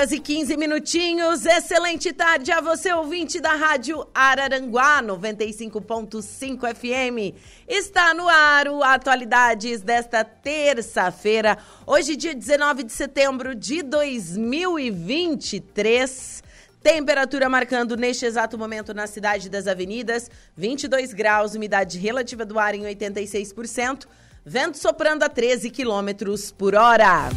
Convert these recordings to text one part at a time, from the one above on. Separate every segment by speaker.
Speaker 1: Horas e 15 minutinhos. Excelente tarde a você, ouvinte da Rádio Araranguá 95.5 FM. Está no ar o Atualidades desta terça-feira, hoje, dia 19 de setembro de 2023. Temperatura marcando neste exato momento na cidade das avenidas, 22 graus, umidade relativa do ar em 86%, vento soprando a 13 quilômetros por hora.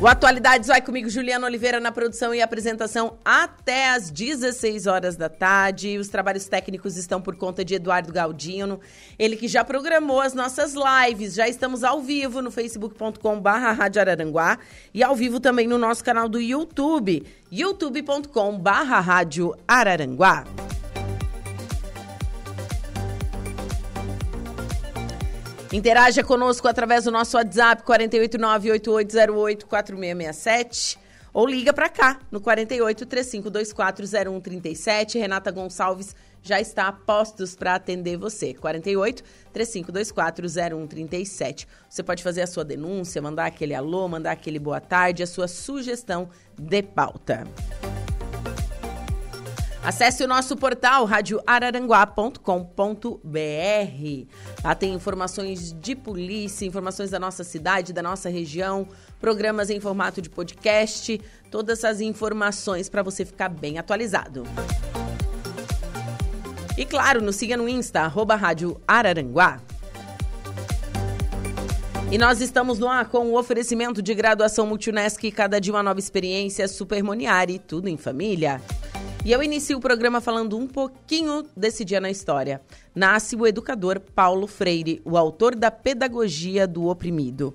Speaker 1: O Atualidades vai comigo, Juliana Oliveira, na produção e apresentação até às 16 horas da tarde. Os trabalhos técnicos estão por conta de Eduardo Galdino, ele que já programou as nossas lives. Já estamos ao vivo no facebook.com/barra Rádio Araranguá e ao vivo também no nosso canal do YouTube, youtube.com/barra Rádio Araranguá. Interaja conosco através do nosso WhatsApp 489-8808-4667 ou liga para cá no 48 3524 0137. Renata Gonçalves já está a postos para atender você. 48 3524 0137. Você pode fazer a sua denúncia, mandar aquele alô, mandar aquele boa tarde, a sua sugestão de pauta. Acesse o nosso portal radioararanguá.com.br. Lá tem informações de polícia, informações da nossa cidade, da nossa região, programas em formato de podcast, todas essas informações para você ficar bem atualizado. E claro, nos siga no Insta, arroba Rádio Araranguá. E nós estamos no ar com o oferecimento de graduação Multunesc, cada dia uma nova experiência, Supermoniari, tudo em família. E eu inicio o programa falando um pouquinho desse dia na história. Nasce o educador Paulo Freire, o autor da Pedagogia do Oprimido.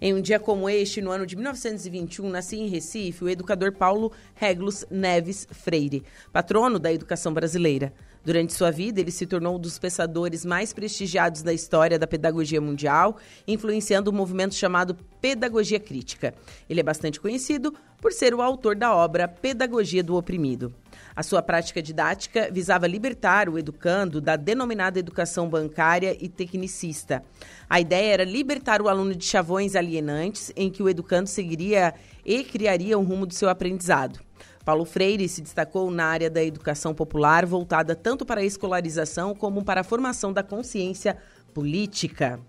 Speaker 1: Em um dia como este, no ano de 1921, nascia em Recife o educador Paulo Regulus Neves Freire, patrono da educação brasileira. Durante sua vida, ele se tornou um dos pensadores mais prestigiados da história da pedagogia mundial, influenciando o um movimento chamado Pedagogia Crítica. Ele é bastante conhecido por ser o autor da obra Pedagogia do Oprimido. A sua prática didática visava libertar o educando da denominada educação bancária e tecnicista. A ideia era libertar o aluno de chavões alienantes em que o educando seguiria e criaria um rumo do seu aprendizado. Paulo Freire se destacou na área da educação popular, voltada tanto para a escolarização como para a formação da consciência política.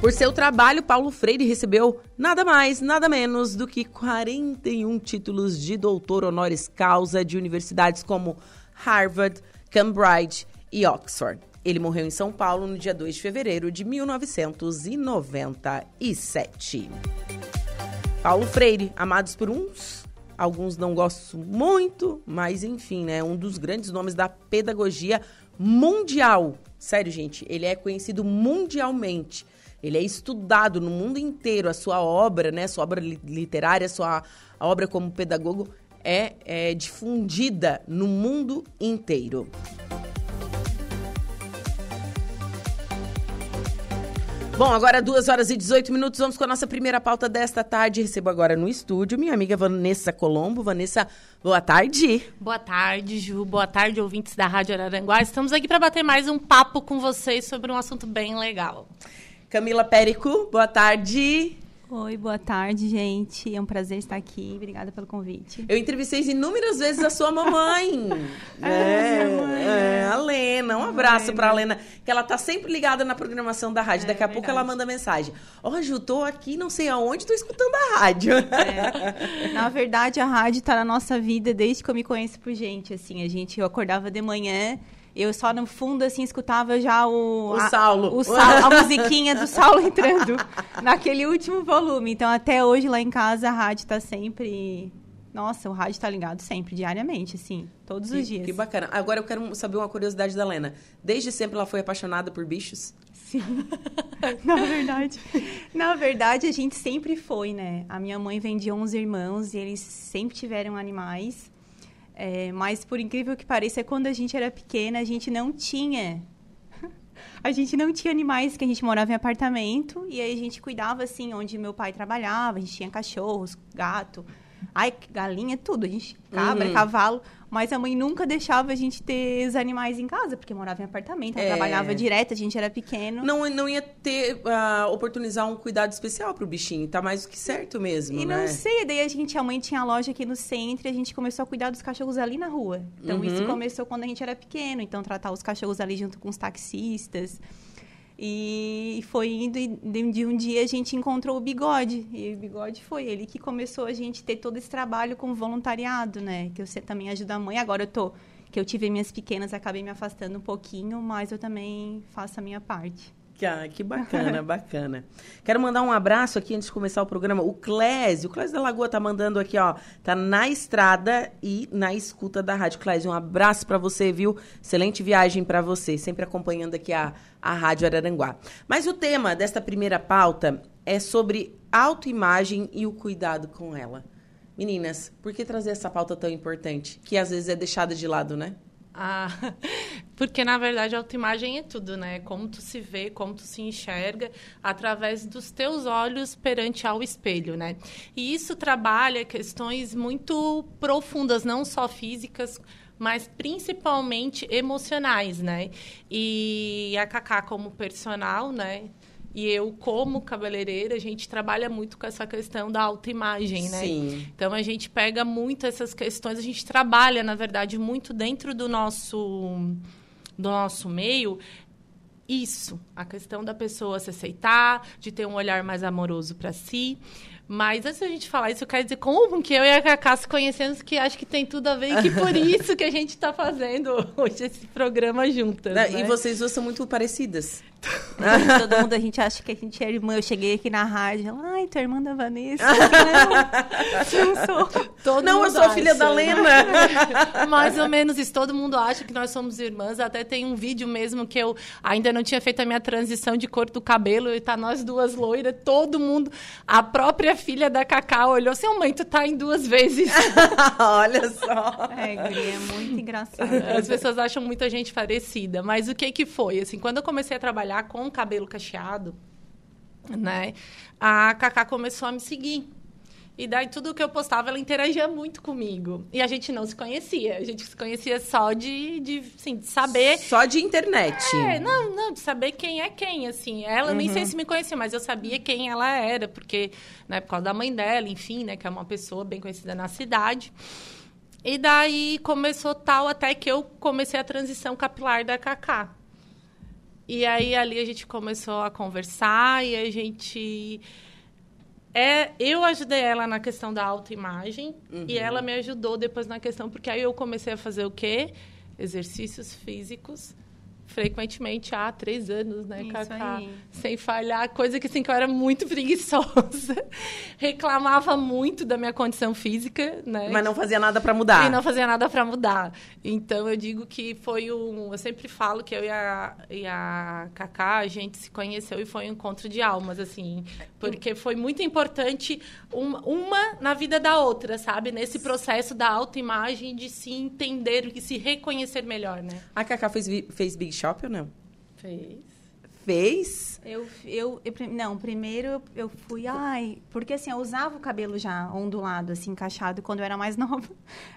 Speaker 1: Por seu trabalho, Paulo Freire recebeu nada mais, nada menos do que 41 títulos de doutor honoris causa de universidades como Harvard, Cambridge e Oxford. Ele morreu em São Paulo no dia 2 de fevereiro de 1997. Paulo Freire, amados por uns, alguns não gostam muito, mas enfim, né, um dos grandes nomes da pedagogia mundial. Sério, gente, ele é conhecido mundialmente ele é estudado no mundo inteiro. A sua obra, né, sua obra literária, sua obra como pedagogo é, é difundida no mundo inteiro. Bom, agora 2 horas e 18 minutos, vamos com a nossa primeira pauta desta tarde. Recebo agora no estúdio minha amiga Vanessa Colombo. Vanessa, boa tarde.
Speaker 2: Boa tarde, Ju. Boa tarde, ouvintes da Rádio Araranguá. Estamos aqui para bater mais um papo com vocês sobre um assunto bem legal.
Speaker 1: Camila Périco, boa tarde.
Speaker 3: Oi, boa tarde, gente. É um prazer estar aqui. Obrigada pelo convite.
Speaker 1: Eu entrevistei inúmeras vezes a sua mamãe. é, é, é, a Lena. Um abraço para a Lena, que ela tá sempre ligada na programação da rádio. É, Daqui a pouco ela manda mensagem. Ó, oh, Ju, tô aqui, não sei aonde, tô escutando a rádio.
Speaker 3: É. Na verdade, a rádio tá na nossa vida desde que eu me conheço por gente. Assim, a gente, eu acordava de manhã eu só no fundo, assim, escutava já o...
Speaker 1: O
Speaker 3: a,
Speaker 1: Saulo.
Speaker 3: O Saulo, a musiquinha do Saulo entrando naquele último volume. Então, até hoje, lá em casa, a rádio tá sempre... Nossa, o rádio tá ligado sempre, diariamente, assim, todos
Speaker 1: Que,
Speaker 3: os dias.
Speaker 1: que bacana. Agora eu quero saber uma curiosidade da Lena. Desde sempre ela foi apaixonada por bichos?
Speaker 3: Sim. na verdade, na verdade, a gente sempre foi, né? A minha mãe vendia 11 irmãos e eles sempre tiveram animais. É, mas, por incrível que pareça, quando a gente era pequena, a gente não tinha... A gente não tinha animais, que a gente morava em apartamento. E aí a gente cuidava, assim, onde meu pai trabalhava. A gente tinha cachorros, gato... Ai, galinha, tudo. A gente, cabra,
Speaker 1: Uhum.
Speaker 3: cavalo. Mas a mãe nunca deixava a gente ter os animais em casa, porque morava em apartamento, ela
Speaker 1: É.
Speaker 3: trabalhava direto, a gente era pequeno.
Speaker 1: Não, não ia ter, ah, oportunizar um cuidado especial pro bichinho. Tá mais do que certo mesmo,
Speaker 3: E
Speaker 1: né?
Speaker 3: não sei, daí a gente, a mãe tinha loja aqui no centro e a gente começou a cuidar dos cachorros ali na rua. Então
Speaker 1: Uhum.
Speaker 3: isso começou quando a gente era pequeno, então tratar os cachorros ali junto com os taxistas. E foi indo e de um dia a gente encontrou o Bigode. E o Bigode foi ele que começou a gente ter todo esse trabalho com voluntariado, né? Que você também ajuda a mãe. Agora eu tô que eu tive minhas pequenas, acabei me afastando um pouquinho, mas eu também faço a minha parte.
Speaker 1: Que, ah, que bacana, bacana. Quero mandar um abraço aqui antes de começar o programa. O Clésio, o Clésio da Lagoa tá mandando aqui, ó. Tá na estrada e na escuta da Rádio Clésio. Um abraço pra você, viu? Excelente viagem pra você. Sempre acompanhando aqui a, a Rádio Araranguá. Mas o tema desta primeira pauta é sobre autoimagem e o cuidado com ela. Meninas, por que trazer essa pauta tão importante? Que às vezes é deixada de lado, né?
Speaker 2: Ah, porque na verdade a autoimagem é tudo, né? Como tu se vê, como tu se enxerga através dos teus olhos perante ao espelho, né? E isso trabalha questões muito profundas, não só físicas, mas principalmente emocionais, né? E a Cacá como personal, né? E eu, como cabeleireira, a gente trabalha muito com essa questão da autoimagem, né?
Speaker 1: Sim.
Speaker 2: Então a gente pega muito essas questões, a gente trabalha, na verdade, muito dentro do nosso do nosso meio isso, a questão da pessoa se aceitar, de ter um olhar mais amoroso para si. Mas antes da gente falar isso, eu quero dizer como que eu e a Cacá se conhecemos, que acho que tem tudo a ver e que por isso que a gente está fazendo hoje esse programa juntas.
Speaker 1: Né?
Speaker 2: né?
Speaker 1: E vocês duas são muito parecidas.
Speaker 3: Todo mundo, a gente acha que a gente é irmã. Eu cheguei aqui na rádio, ela, ai, tua irmã da Vanessa. não, não sou.
Speaker 2: Todo
Speaker 1: Não, eu sou a filha
Speaker 2: acha.
Speaker 1: da Lena.
Speaker 2: Mais ou menos isso. Todo mundo acha que nós somos irmãs. Até tem um vídeo mesmo que eu ainda não tinha feito a minha transição de cor do cabelo e tá nós duas loiras, todo mundo. A própria filha da Cacá olhou assim, mãe, tu tá em duas vezes.
Speaker 1: Olha só.
Speaker 3: É, é muito engraçado.
Speaker 2: As pessoas acham muita gente parecida. Mas o que que foi? Assim, quando eu comecei a trabalhar com cabelo cacheado, né? A Cacá começou a me seguir. E daí tudo que eu postava, ela interagia muito comigo. E a gente não se conhecia. A gente se conhecia só de, de, assim, de saber
Speaker 1: Só de internet.
Speaker 2: É, não, não, de saber quem é quem, assim. Ela, nem sei se me conhecia, mas eu sabia quem ela era, porque, né, por causa da mãe dela, enfim, né, que é uma pessoa bem conhecida na cidade. E daí começou tal até que eu comecei a transição capilar da Cacá. E aí ali a gente começou a conversar e a gente é, eu ajudei ela na questão da autoimagem e ela me ajudou depois na questão porque aí eu comecei a fazer o quê? Exercícios físicos frequentemente há três anos, né,
Speaker 3: Isso
Speaker 2: Cacá?
Speaker 3: aí.
Speaker 2: Sem falhar, coisa que assim que eu era muito preguiçosa, reclamava muito da minha condição física, né?
Speaker 1: Mas não fazia nada pra mudar.
Speaker 2: E não fazia nada para mudar. Então, eu digo que foi um... Eu sempre falo que eu e a, e a Cacá, a gente se conheceu e foi um encontro de almas, assim. Porque foi muito importante uma, uma na vida da outra, sabe? Nesse processo da autoimagem, de se entender e se reconhecer melhor, né?
Speaker 1: A Cacá fez, fez Big Shop ou não?
Speaker 2: Fez.
Speaker 1: Fez?
Speaker 3: Eu, eu, eu não, primeiro eu, fui, ai, porque assim, eu usava o cabelo já ondulado, assim, encaixado, quando eu era mais nova.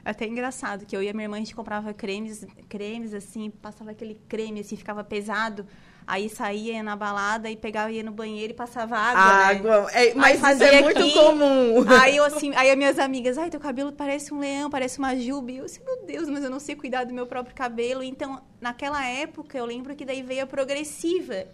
Speaker 3: Até engraçado, que eu e a minha irmã, a gente comprava cremes, cremes, assim, passava aquele creme, assim, ficava pesado. Aí saía na balada e pegava, ia no banheiro e passava água, né?
Speaker 1: Água. É, mas isso é muito
Speaker 3: aqui.
Speaker 1: comum.
Speaker 3: Aí eu assim, aí as minhas amigas, ai, teu cabelo parece um leão, parece uma juba. E eu assim, meu Deus, mas eu não sei cuidar do meu próprio cabelo. Então, naquela época, eu lembro que daí veio a progressiva.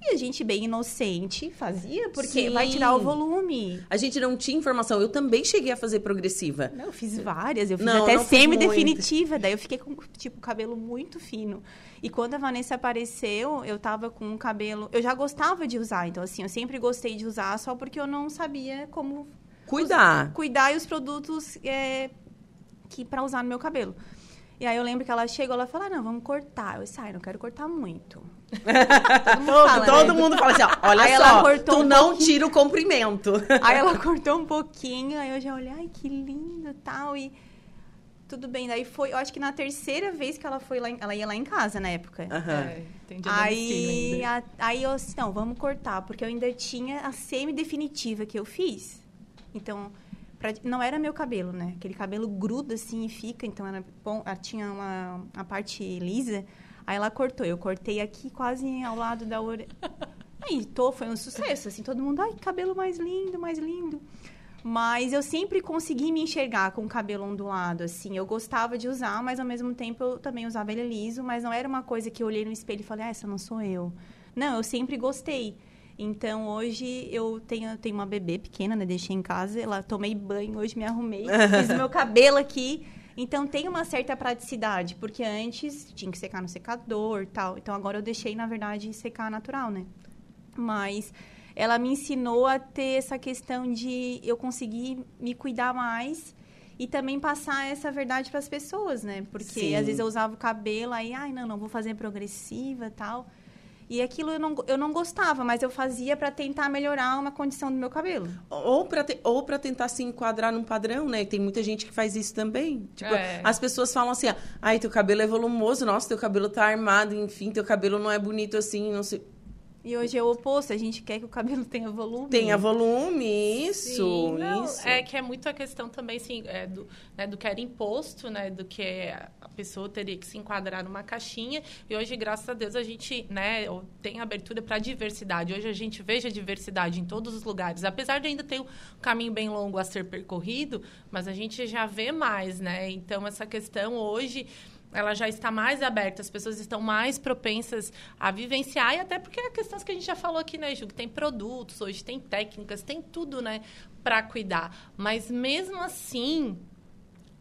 Speaker 3: E a gente, bem inocente, fazia, porque Sim. vai tirar o volume.
Speaker 1: A gente não tinha informação. Eu também cheguei a fazer progressiva.
Speaker 3: Não, eu fiz várias. Eu fiz não, até semi-definitiva. Daí eu fiquei com, tipo, cabelo muito fino. E quando a Vanessa apareceu, eu tava com um cabelo... Eu já gostava de usar. Então, assim, eu sempre gostei de usar, só porque eu não sabia como...
Speaker 1: Cuidar.
Speaker 3: Os, cuidar e os produtos é, que para usar no meu cabelo. E aí eu lembro que ela chegou, ela falou, ah, não, vamos cortar. Eu disse, ai, não quero cortar muito.
Speaker 1: Todo mundo, todo, fala, todo né? mundo fala assim, ó, olha aí só, tu um não pouquinho. tira o comprimento.
Speaker 3: Aí ela cortou um pouquinho, aí eu já olhei, ai, que lindo tal, e tudo bem. Daí foi, eu acho que na terceira vez que ela foi lá, ela ia lá em casa na época.
Speaker 1: Uhum. É,
Speaker 3: aí, a, aí eu disse, não, vamos cortar, porque eu ainda tinha a semi-definitiva que eu fiz. Então, Pra, não era meu cabelo, né? Aquele cabelo gruda assim e fica, então era bom, tinha uma a parte lisa. Aí ela cortou, eu cortei aqui quase ao lado da orelha. Aí, tô, foi um sucesso, assim, todo mundo, ai, cabelo mais lindo, mais lindo. Mas eu sempre consegui me enxergar com o cabelo ondulado, assim. Eu gostava de usar, mas ao mesmo tempo eu também usava ele liso, mas não era uma coisa que eu olhei no espelho e falei, ah, essa não sou eu. Não, eu sempre gostei. Então, hoje eu tenho, tenho uma bebê pequena, né? Deixei em casa, ela tomei banho, hoje me arrumei, fiz meu cabelo aqui. Então, tem uma certa praticidade, porque antes tinha que secar no secador tal. Então, agora eu deixei, na verdade, secar natural, né? Mas ela me ensinou a ter essa questão de eu conseguir me cuidar mais e também passar essa verdade para as pessoas, né? Porque Sim. às vezes eu usava o cabelo aí, ai, não, não vou fazer progressiva, tal. E aquilo eu não, eu não gostava, mas eu fazia para tentar melhorar uma condição do meu cabelo.
Speaker 1: Ou para ou para tentar se enquadrar num padrão, né? Tem muita gente que faz isso também. Tipo, é. as pessoas falam assim: "Ai, teu cabelo é volumoso, nossa, teu cabelo tá armado, enfim, teu cabelo não é bonito assim, não sei".
Speaker 3: E hoje é o oposto, a gente quer que o cabelo tenha volume.
Speaker 1: Tenha volume, isso, Sim, não, isso.
Speaker 2: É que é muito a questão também, assim, é do, né, do que era imposto, né, do que a pessoa teria que se enquadrar numa caixinha. E hoje, graças a Deus, a gente, né, tem abertura para diversidade. Hoje a gente veja diversidade em todos os lugares. Apesar de ainda ter um caminho bem longo a ser percorrido, mas a gente já vê mais, né? Então, essa questão hoje ela já está mais aberta, as pessoas estão mais propensas a vivenciar, e até porque é questões que a gente já falou aqui, né, Ju? Que tem produtos, hoje tem técnicas, tem tudo, né, para cuidar. Mas mesmo assim,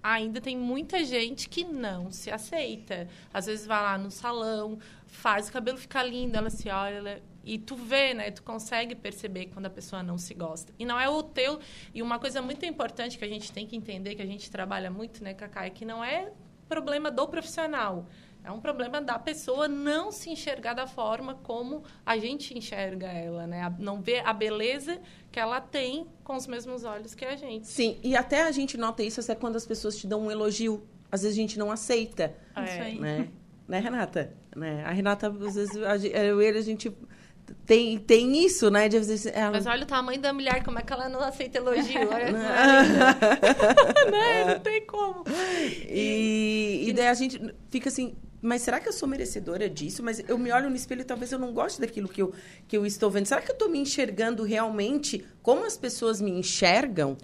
Speaker 2: ainda tem muita gente que não se aceita. Às vezes vai lá no salão, faz o cabelo ficar lindo, ela se olha, e tu vê, né? Tu consegue perceber quando a pessoa não se gosta. E não é o teu. E uma coisa muito importante que a gente tem que entender, que a gente trabalha muito, né, Cacá, é que não é problema do profissional. É um problema da pessoa não se enxergar da forma como a gente enxerga ela, né? Não ver a beleza que ela tem com os mesmos olhos que a gente.
Speaker 1: Sim, e até a gente nota isso até quando as pessoas te dão um elogio. Às vezes a gente não aceita.
Speaker 2: É. Isso aí.
Speaker 1: Né? né, Renata? Né? A Renata, às vezes, eu e ele, a gente tem, tem isso, né? De
Speaker 2: ela... Mas olha o tamanho da mulher, como é que ela não aceita elogio? Olha né? Não tem como.
Speaker 1: E, e, e daí a gente fica assim, mas será que eu sou merecedora disso? Mas eu me olho no espelho e talvez eu não goste daquilo que eu, que eu estou vendo. Será que eu estou me enxergando realmente como as pessoas me enxergam?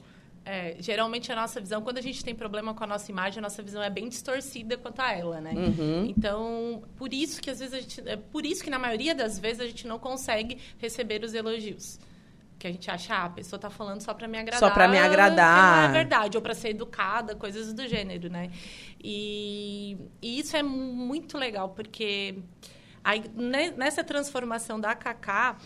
Speaker 2: É, geralmente a nossa visão, quando a gente tem problema com a nossa imagem, a nossa visão é bem distorcida quanto a ela, né?
Speaker 1: Uhum.
Speaker 2: Então, por isso que às vezes a gente, é por isso que na maioria das vezes a gente não consegue receber os elogios. Que a gente acha, ah, a pessoa tá falando só para me agradar.
Speaker 1: Só para me agradar.
Speaker 2: Não é verdade, ou para ser educada, coisas do gênero, né? E, e isso é muito legal, porque aí, nessa transformação da Kaká,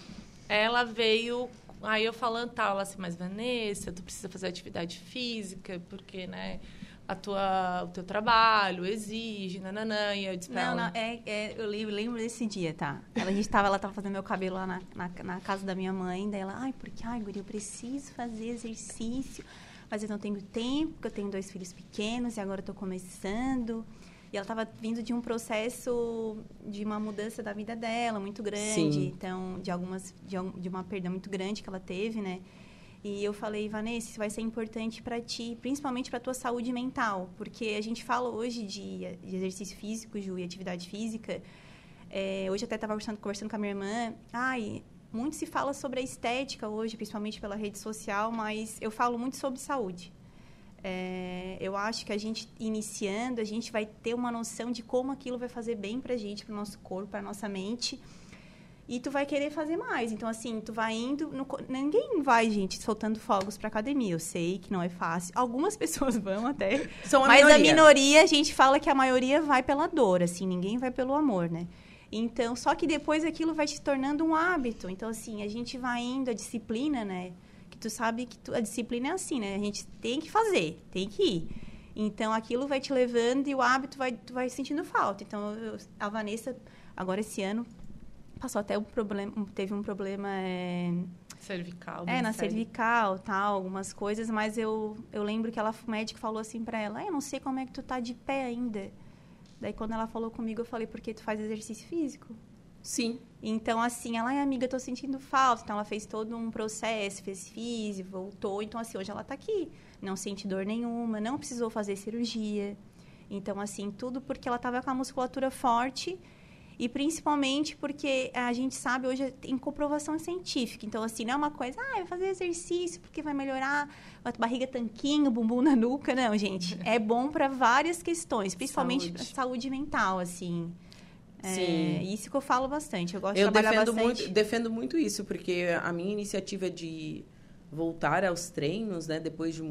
Speaker 2: ela veio Aí eu falando tal, ela assim, mas Vanessa, tu precisa fazer atividade física, porque, né, a tua, o teu trabalho exige, nananã, e eu disse pra
Speaker 3: não,
Speaker 2: ela...
Speaker 3: Não, é, é, eu lembro desse dia, tá? Ela, a gente tava, ela tava fazendo meu cabelo lá na, na, na, casa da minha mãe, daí ela, ai, porque, ai, Guri, eu preciso fazer exercício, mas eu não tenho tempo, porque eu tenho dois filhos pequenos e agora eu tô começando... E ela estava vindo de um processo de uma mudança da vida dela muito grande, Sim. então de algumas de, de uma perda muito grande que ela teve, né? E eu falei, Vanessa, isso vai ser importante para ti, principalmente para tua saúde mental, porque a gente fala hoje de, de exercício físico, Ju, e atividade física. É, hoje até estava conversando, conversando com a minha irmã. Ai, muito se fala sobre a estética hoje, principalmente pela rede social, mas eu falo muito sobre saúde. É, eu acho que a gente iniciando, a gente vai ter uma noção de como aquilo vai fazer bem para a gente, para o nosso corpo, para a nossa mente. e tu vai querer fazer mais. Então, assim, tu vai indo. No, ninguém vai, gente, soltando fogos pra academia. Eu sei que não é fácil. Algumas pessoas vão até.
Speaker 1: São a
Speaker 3: mas
Speaker 1: minoria.
Speaker 3: a minoria, a gente fala que a maioria vai pela dor, assim, ninguém vai pelo amor, né? Então, só que depois aquilo vai se tornando um hábito. Então, assim, a gente vai indo, a disciplina, né? Que tu sabe que tu, a disciplina é assim, né? A gente tem que fazer, tem que ir. Então, aquilo vai te levando e o hábito vai, tu vai sentindo falta. Então, eu, a Vanessa, agora esse ano, passou até um problema, teve um problema é,
Speaker 2: Cervical.
Speaker 3: é na
Speaker 2: sério.
Speaker 3: cervical, tal, algumas coisas, mas eu, eu lembro que ela, o médico falou assim pra ela, ah, eu não sei como é que tu tá de pé ainda. Daí quando ela falou comigo, eu falei, porque tu faz exercício físico?
Speaker 1: Sim.
Speaker 3: Então, assim, ela, ai, amiga, tô sentindo falta. Então, ela fez todo um processo, fez físico, voltou. Então, assim, hoje ela tá aqui. Não sente dor nenhuma, não precisou fazer cirurgia. Então, assim, tudo porque ela tava com a musculatura forte e principalmente porque a gente sabe hoje tem comprovação científica. Então, assim, não é uma coisa, ah, vai fazer exercício porque vai melhorar a barriga tanquinho, bumbum na nuca. Não, gente. É bom para várias questões, principalmente
Speaker 2: saúde.
Speaker 3: saúde mental, assim. É,
Speaker 1: Sim.
Speaker 3: isso que eu falo bastante. Eu gosto de
Speaker 1: Eu
Speaker 3: trabalhar
Speaker 1: defendo
Speaker 3: bastante.
Speaker 1: muito, defendo muito isso, porque a minha iniciativa de voltar aos treinos, né, depois de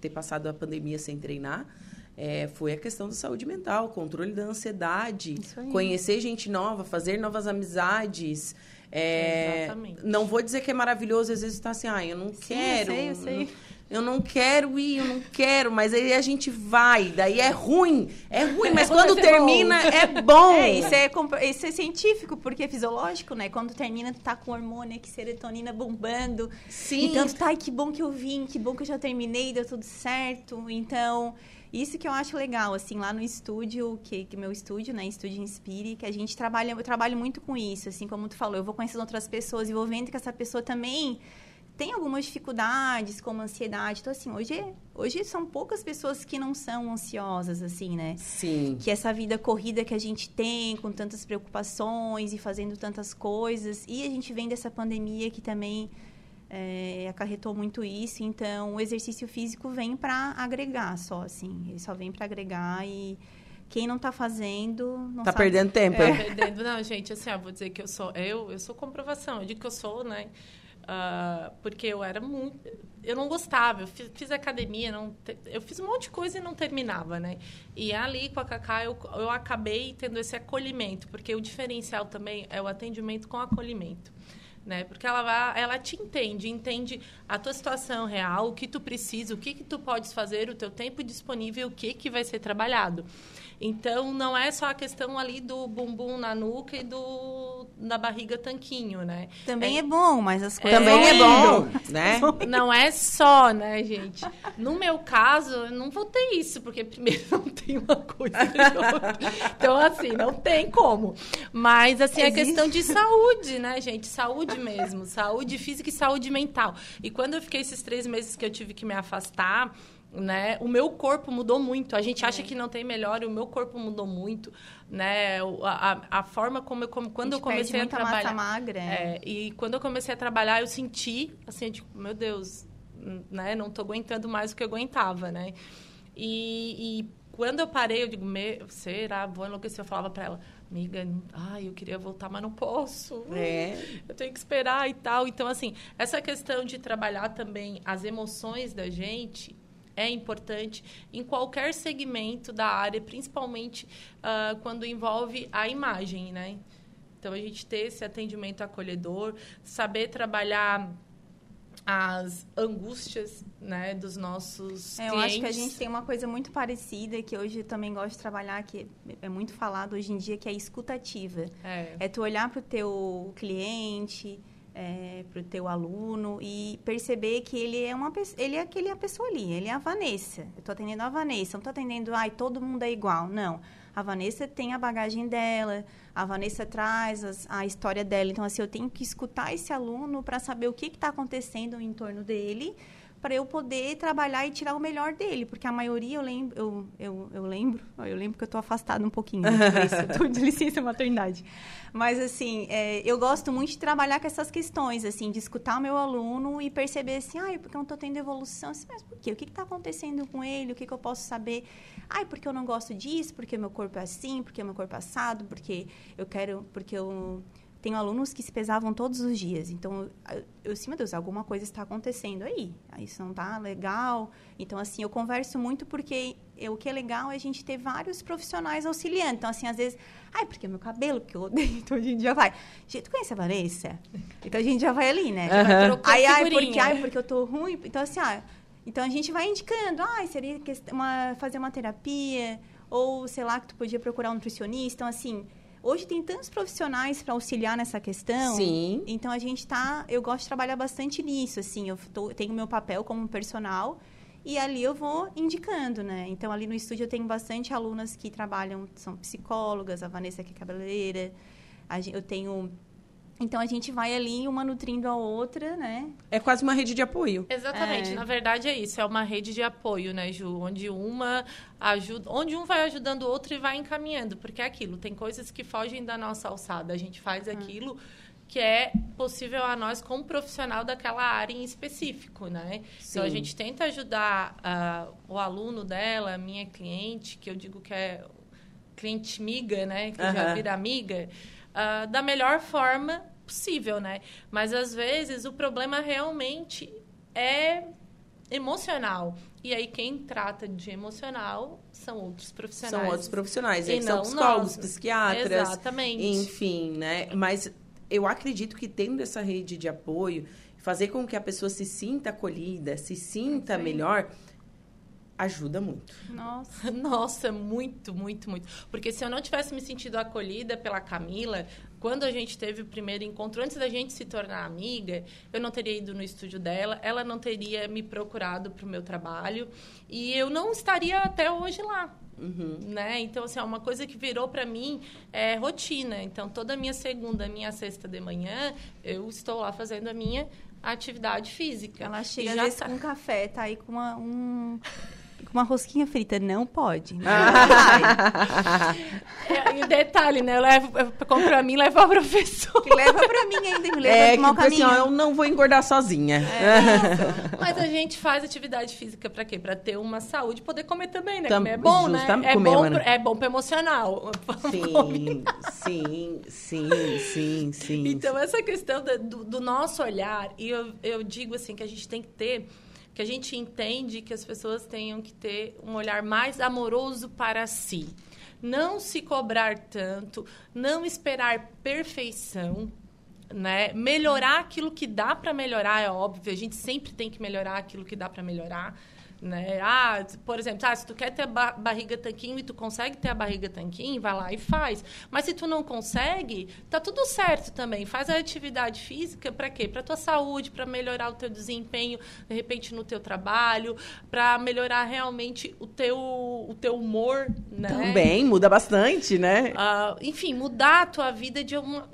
Speaker 1: ter passado a pandemia sem treinar, é, foi a questão da saúde mental, controle da ansiedade, conhecer gente nova, fazer novas amizades. É,
Speaker 2: Exatamente.
Speaker 1: não vou dizer que é maravilhoso, às vezes tá assim, ah, eu não
Speaker 3: Sim, eu
Speaker 1: quero.
Speaker 3: sei, eu sei.
Speaker 1: não- eu não quero ir, eu não quero, mas aí a gente vai, daí é ruim, é ruim, mas
Speaker 3: Quando ser
Speaker 1: termina é bom.
Speaker 3: É, isso é, isso é científico, porque é fisiológico, né? Quando termina, tu tá com hormônio aqui, serotonina bombando.
Speaker 1: Sim.
Speaker 3: Então, tu tá, ai, que bom que eu vim, que bom que eu já terminei, deu tudo certo. Então, isso que eu acho legal, assim, lá no estúdio, que, que meu estúdio, né? Estúdio Inspire, que a gente trabalha, eu trabalho muito com isso, assim, como tu falou, eu vou conhecendo outras pessoas e vou vendo que essa pessoa também tem algumas dificuldades, como ansiedade. Então, assim, hoje, hoje são poucas pessoas que não são ansiosas, assim, né?
Speaker 1: Sim.
Speaker 3: que essa vida corrida que a gente tem, com tantas preocupações e fazendo tantas coisas, e a gente vem dessa pandemia que também é, acarretou muito isso, então o exercício físico vem para agregar só, assim, ele só vem para agregar e quem não tá fazendo não
Speaker 1: Tá
Speaker 3: sabe-
Speaker 1: perdendo tempo,
Speaker 2: Tá
Speaker 1: é.
Speaker 2: perdendo. Não, gente, assim, ó, vou dizer que eu sou. Eu, eu sou comprovação. Eu digo que eu sou, né? Ah, porque eu era muito. Eu não gostava. Eu fiz, fiz academia, não, eu fiz um monte de coisa e não terminava, né? E ali com a Cacá eu, eu acabei tendo esse acolhimento, porque o diferencial também é o atendimento com acolhimento. Né? Porque ela, ela te entende, entende a tua situação real, o que tu precisa, o que, que tu podes fazer, o teu tempo disponível, o que, que vai ser trabalhado. Então, não é só a questão ali do bumbum na nuca e do da barriga tanquinho, né?
Speaker 3: Também é, bom, mas as coisas
Speaker 1: Também é bom, né?
Speaker 2: Não é só, né, gente? No meu caso, eu não vou ter isso, porque primeiro não tem uma coisa. Então, assim, não tem como. Mas, assim, é
Speaker 3: Existe.
Speaker 2: questão de saúde, né, gente? Saúde mesmo. Saúde física e saúde mental. E quando eu fiquei esses três meses que eu tive que me afastar, né? O meu corpo mudou muito. A gente
Speaker 3: É.
Speaker 2: acha que não tem melhor, e o meu corpo mudou muito, né? O- A, a, a forma como eu, como, quando
Speaker 3: A
Speaker 2: eu comecei a trabalhar...
Speaker 3: magra.
Speaker 2: É, e quando eu comecei a trabalhar, eu senti, assim, digo, meu Deus, né? Não tô aguentando mais do que eu aguentava, né? E, e quando eu parei, eu digo, será? Vou enlouquecer. Eu falava pra ela, amiga, ai, eu queria voltar, mas não posso.
Speaker 1: É.
Speaker 2: Eu tenho que esperar e tal. Então, assim, essa questão de trabalhar também as emoções da gente é importante em qualquer segmento da área, principalmente ah, quando envolve a imagem, né? Então, a gente ter esse atendimento acolhedor, saber trabalhar as angústias né, dos nossos
Speaker 3: É, eu
Speaker 2: clientes.
Speaker 3: acho que a gente tem uma coisa muito parecida que hoje eu também gosto de trabalhar, que é muito falado hoje em dia, que é a escutativa.
Speaker 2: É.
Speaker 3: É tu olhar para o teu cliente, é, para o teu aluno e perceber que ele é uma ele é aquele a pessoa ali, ele é a Vanessa. Eu estou atendendo a Vanessa, não estou atendendo, ai, todo mundo é igual. Não. A Vanessa tem a bagagem dela, a Vanessa traz as- a história dela. Então, assim, eu tenho que escutar esse aluno para saber o que está acontecendo em torno dele, para eu poder trabalhar e tirar o melhor dele. Porque a maioria, eu lembro, eu, eu, eu lembro, eu lembro que eu estou afastada um pouquinho, né, por isso, eu estou de licença maternidade. Mas, assim, é, eu gosto muito de trabalhar com essas questões, assim, de escutar o meu aluno e perceber assim, ai, porque eu não estou tendo evolução. Assim, mas por quê? O que está acontecendo com ele? O que, que eu posso saber? Ai, porque eu não gosto disso, porque meu corpo é assim, porque meu corpo é assado, porque eu quero, porque eu tenho alunos que se pesavam todos os dias. Então, eu, eu assim, meu Deus, alguma coisa está acontecendo aí. Isso não tá legal. Então, assim, eu converso muito porque eu, o que é legal é a gente ter vários profissionais auxiliando. Então, assim, às vezes, ai, porque meu cabelo, que eu odeio, então a gente já vai. Gente, tu conhece a Vanessa? Então a gente já vai ali, né?
Speaker 1: Uhum.
Speaker 3: Aí, ai, porque, ai, porque eu tô ruim. Então, assim, ah, então a gente vai indicando, ah, seria uma, fazer uma terapia, ou sei lá, que tu podia procurar um nutricionista. Então, assim, Hoje tem tantos profissionais para auxiliar nessa questão.
Speaker 1: Sim.
Speaker 3: Então a gente tá, eu gosto de trabalhar bastante nisso, assim, eu tô, tenho meu papel como personal e ali eu vou indicando, né? Então ali no estúdio eu tenho bastante alunas que trabalham, são psicólogas, a Vanessa que é cabeleireira, eu tenho então a gente vai ali uma nutrindo a outra, né?
Speaker 1: É quase uma rede de apoio.
Speaker 2: Exatamente. É. Na verdade é isso, é uma rede de apoio, né, Ju? Onde uma ajuda, onde um vai ajudando o outro e vai encaminhando, porque é aquilo, tem coisas que fogem da nossa alçada. A gente faz hum. aquilo que é possível a nós como profissional daquela área em específico, né? Sim. Então a gente tenta ajudar uh, o aluno dela, a minha cliente, que eu digo que é cliente amiga, né? Que já vira amiga, uh, da melhor forma possível, né? Mas às vezes o problema realmente é emocional. E aí quem trata de emocional são outros profissionais.
Speaker 1: São outros profissionais, e são psicólogos, nós. psiquiatras.
Speaker 2: Exatamente.
Speaker 1: Enfim, né? Mas eu acredito que tendo essa rede de apoio, fazer com que a pessoa se sinta acolhida, se sinta Sim. melhor, ajuda muito.
Speaker 2: Nossa, nossa, muito, muito, muito. Porque se eu não tivesse me sentido acolhida pela Camila, quando a gente teve o primeiro encontro, antes da gente se tornar amiga, eu não teria ido no estúdio dela, ela não teria me procurado para o meu trabalho e eu não estaria até hoje lá. Uhum. Né? Então, assim, é uma coisa que virou para mim é rotina. Então, toda minha segunda, minha sexta de manhã, eu estou lá fazendo a minha atividade física.
Speaker 3: Ela chega às vezes tá... com café, tá aí com uma, um uma rosquinha frita não pode.
Speaker 2: Ah. é, e detalhe, né? Eu levo, eu compro pra mim, levo a professora.
Speaker 3: Que leva pra mim ainda, me leva
Speaker 1: é,
Speaker 3: que, mau
Speaker 1: caminho. Assim, ó, eu não vou engordar sozinha.
Speaker 2: É, Mas a gente faz atividade física pra quê? Pra ter uma saúde e poder comer também, né? Tam, é bom, né? É comer, bom, é bom pro emocional.
Speaker 1: Sim, sim, sim, sim, sim.
Speaker 2: Então, essa questão do, do nosso olhar, e eu, eu digo assim, que a gente tem que ter que a gente entende que as pessoas tenham que ter um olhar mais amoroso para si. Não se cobrar tanto, não esperar perfeição, né? Melhorar aquilo que dá para melhorar, é óbvio, a gente sempre tem que melhorar aquilo que dá para melhorar né? Ah, por exemplo, ah, se tu quer ter ba barriga tanquinho e tu consegue ter a barriga tanquinho, vai lá e faz. Mas se tu não consegue, tá tudo certo também. Faz a atividade física para quê? Para tua saúde, para melhorar o teu desempenho, de repente no teu trabalho, para melhorar realmente o teu o teu humor, né?
Speaker 1: Também muda bastante, né?
Speaker 2: Uh, enfim, mudar a tua vida de uma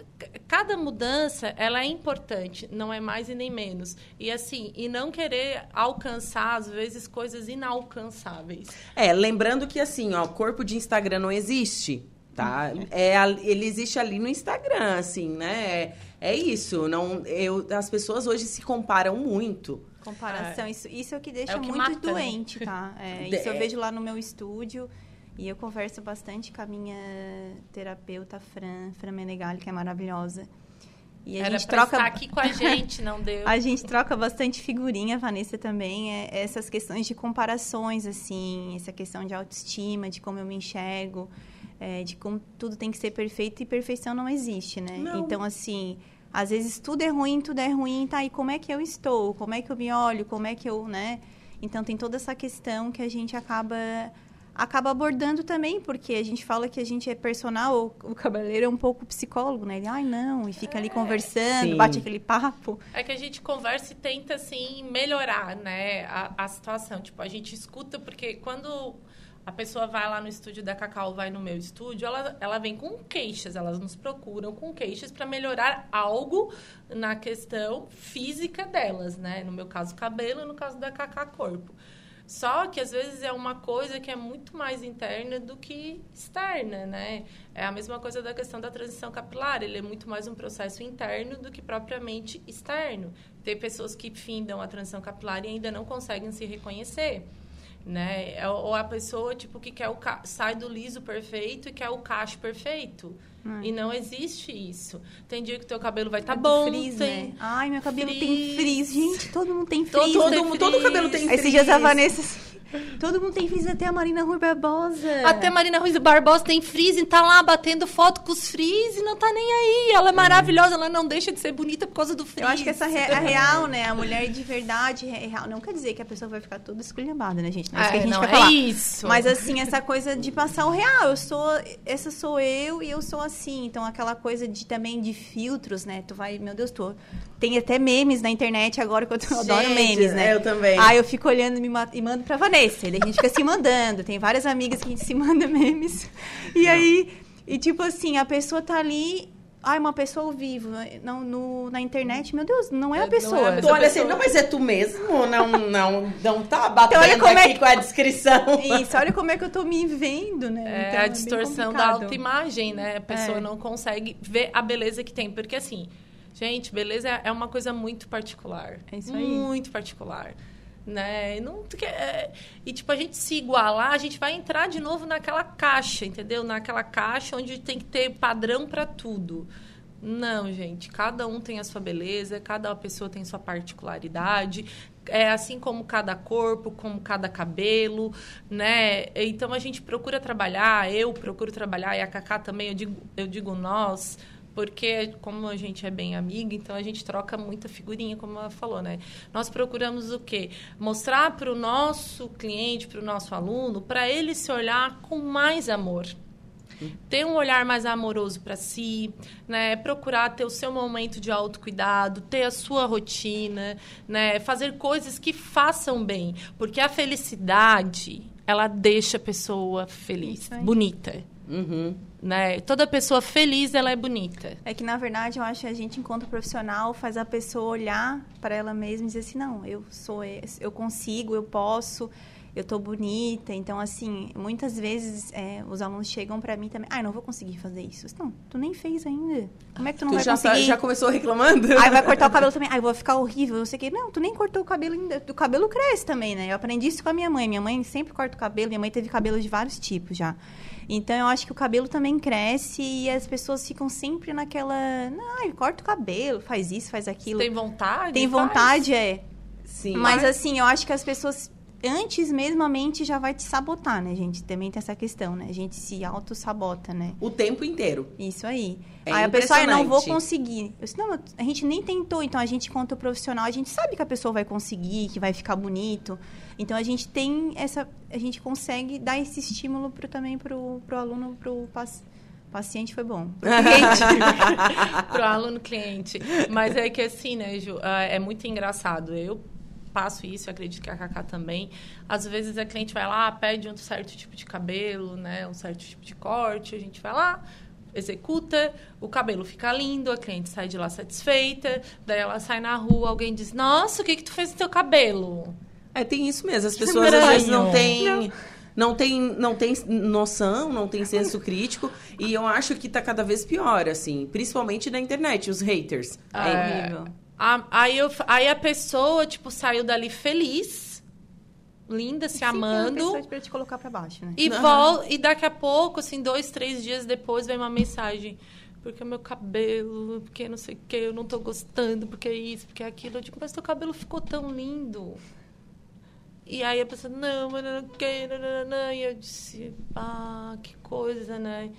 Speaker 2: cada mudança ela é importante, não é mais e nem menos. E assim, e não querer alcançar às vezes coisas inalcançáveis.
Speaker 1: É, lembrando que assim, ó, corpo de Instagram não existe, tá? É, ele existe ali no Instagram, assim, né? É, é isso. Não, eu, as pessoas hoje se comparam muito.
Speaker 3: Comparação, é. isso, isso é o que deixa é o que muito mata, né? doente, tá? É, isso eu é. vejo lá no meu estúdio. E eu converso bastante com a minha terapeuta Fran, Fran Menegali, que é maravilhosa.
Speaker 2: E a Era gente troca aqui com a gente, não deu.
Speaker 3: a gente troca bastante figurinha, Vanessa também, é essas questões de comparações assim, essa questão de autoestima, de como eu me enxergo, é, de como tudo tem que ser perfeito e perfeição não existe, né? Não. Então assim, às vezes tudo é ruim, tudo é ruim, tá? E como é que eu estou? Como é que eu me olho? Como é que eu, né? Então tem toda essa questão que a gente acaba acaba abordando também, porque a gente fala que a gente é personal, o, o cabeleireiro é um pouco psicólogo, né? Ele, ai, não, e fica é, ali conversando, sim. bate aquele papo.
Speaker 2: É que a gente conversa e tenta, assim, melhorar, né, a, a situação. Tipo, a gente escuta, porque quando a pessoa vai lá no estúdio da Cacau, vai no meu estúdio, ela, ela vem com queixas, elas nos procuram com queixas para melhorar algo na questão física delas, né? No meu caso, cabelo, no caso da Cacá, corpo. Só que às vezes é uma coisa que é muito mais interna do que externa, né? É a mesma coisa da questão da transição capilar, ele é muito mais um processo interno do que propriamente externo. Tem pessoas que findam a transição capilar e ainda não conseguem se reconhecer. né? É, ou a pessoa, tipo, que quer o ca... sai do liso perfeito e quer o cacho perfeito. Hum. E não existe isso. Tem dia que teu cabelo vai estar tá é bom.
Speaker 3: Frizz, tem... né? Ai, meu cabelo
Speaker 2: frizz.
Speaker 3: tem frizz. Gente, todo mundo tem frizz.
Speaker 1: Todo, todo, todo cabelo tem frizz.
Speaker 3: Esses dias a Vanessa Todo mundo tem frizz, até a Marina Rui Barbosa.
Speaker 2: Até a Marina Rui Barbosa tem frizz e tá lá batendo foto com os frizz e não tá nem aí. Ela é maravilhosa, ela não deixa de ser bonita por causa do frizz.
Speaker 3: Eu acho que essa é a real, né? A mulher de verdade é real. Não quer dizer que a pessoa vai ficar toda esculhambada, né, gente? Não é isso que a gente
Speaker 2: não,
Speaker 3: quer
Speaker 2: é
Speaker 3: falar.
Speaker 2: isso.
Speaker 3: Mas assim, essa coisa de passar o real. Eu sou, essa sou eu e eu sou assim. Então aquela coisa de também de filtros, né? Tu vai, meu Deus, tô. Tem até memes na internet agora que eu, tô,
Speaker 1: gente,
Speaker 3: adoro memes, né?
Speaker 1: Eu também.
Speaker 3: Aí eu fico olhando e, me, e mando pra Vanessa. Daí a gente fica se mandando. Tem várias amigas que a gente se manda memes. E não. aí, e tipo assim, a pessoa tá ali. Ai, uma pessoa ao vivo. Não, no, na internet, meu Deus, não é a pessoa.
Speaker 1: Não é a pessoa. Tu olha assim, não, mas é tu mesmo? Não, não, não tá batendo então, olha como aqui é que... com a descrição.
Speaker 3: Isso, olha como é que eu tô me vendo, né?
Speaker 2: É então, a é distorção da autoimagem, né? A pessoa é. não consegue ver a beleza que tem. Porque assim, gente, beleza é uma coisa muito particular.
Speaker 3: É isso aí.
Speaker 2: Muito particular né? E, não, é, e, tipo, a gente se igualar, a gente vai entrar de novo naquela caixa, entendeu? Naquela caixa onde tem que ter padrão para tudo. Não, gente, cada um tem a sua beleza, cada pessoa tem sua particularidade, é assim como cada corpo, como cada cabelo, né? Então a gente procura trabalhar, eu procuro trabalhar e a Cacá também, eu digo, eu digo nós, porque como a gente é bem amiga, então a gente troca muita figurinha, como ela falou, né? Nós procuramos o quê? Mostrar para o nosso cliente, para o nosso aluno, para ele se olhar com mais amor. Ter um olhar mais amoroso para si, né? Procurar ter o seu momento de autocuidado, ter a sua rotina, né? Fazer coisas que façam bem, porque a felicidade ela deixa a pessoa feliz, bonita.
Speaker 1: Uhum
Speaker 2: né? Toda pessoa feliz, ela é bonita.
Speaker 3: É que, na verdade, eu acho que a gente, enquanto profissional, faz a pessoa olhar para ela mesma e dizer assim, não, eu sou, eu consigo, eu posso, eu tô bonita. Então, assim, muitas vezes é, os alunos chegam para mim também, ah, não vou conseguir fazer isso. Não, tu nem fez ainda. Como é que tu não
Speaker 1: tu
Speaker 3: vai
Speaker 1: já
Speaker 3: conseguir?
Speaker 1: Tá, já começou reclamando?
Speaker 3: Aí vai cortar o cabelo também. Aí vou ficar horrível, não sei o quê. Não, tu nem cortou o cabelo ainda. O cabelo cresce também, né? Eu aprendi isso com a minha mãe. Minha mãe sempre corta o cabelo. Minha mãe teve cabelo de vários tipos já. Então eu acho que o cabelo também cresce e as pessoas ficam sempre naquela. Não, corta o cabelo, faz isso, faz aquilo.
Speaker 2: Tem vontade?
Speaker 3: Tem vontade,
Speaker 2: faz.
Speaker 3: é. Sim. Mas assim, eu acho que as pessoas antes mesmo a mente já vai te sabotar, né, gente? Também tem essa questão, né? A gente se auto-sabota, né?
Speaker 1: O tempo inteiro.
Speaker 3: Isso aí. É aí a pessoa, ah, não vou conseguir. Eu disse, não, a gente nem tentou, então a gente, quanto profissional, a gente sabe que a pessoa vai conseguir, que vai ficar bonito. Então a gente tem essa. A gente consegue dar esse estímulo pro, também pro, pro aluno, pro paciente. Paciente foi bom.
Speaker 2: Pro cliente. pro aluno cliente. Mas é que assim, né, Ju, ah, é muito engraçado. Eu passo isso, eu acredito que a Cacá também. Às vezes a cliente vai lá, pede um certo tipo de cabelo, né? Um certo tipo de corte, a gente vai lá, executa, o cabelo fica lindo, a cliente sai de lá satisfeita, daí ela sai na rua, alguém diz, nossa, o que que tu fez no teu cabelo?
Speaker 1: É, tem isso mesmo, as pessoas às vezes não têm... Não não tem, não tem noção, não tem senso crítico. E eu acho que tá cada vez pior, assim. Principalmente na internet, os haters. É, é horrível.
Speaker 2: A, aí, eu, aí a pessoa, tipo, saiu dali feliz, linda, se Sim, amando.
Speaker 3: É pra te colocar pra baixo, né?
Speaker 2: E, uhum. vol e daqui a pouco, assim, dois, três dias depois, vem uma mensagem. Porque o meu cabelo, porque não sei o que, eu não tô gostando, porque é isso, porque é aquilo. Eu digo, mas teu cabelo ficou tão lindo. E aí a pessoa, não, mas não quero, não, não, E eu disse, ah, que coisa, né?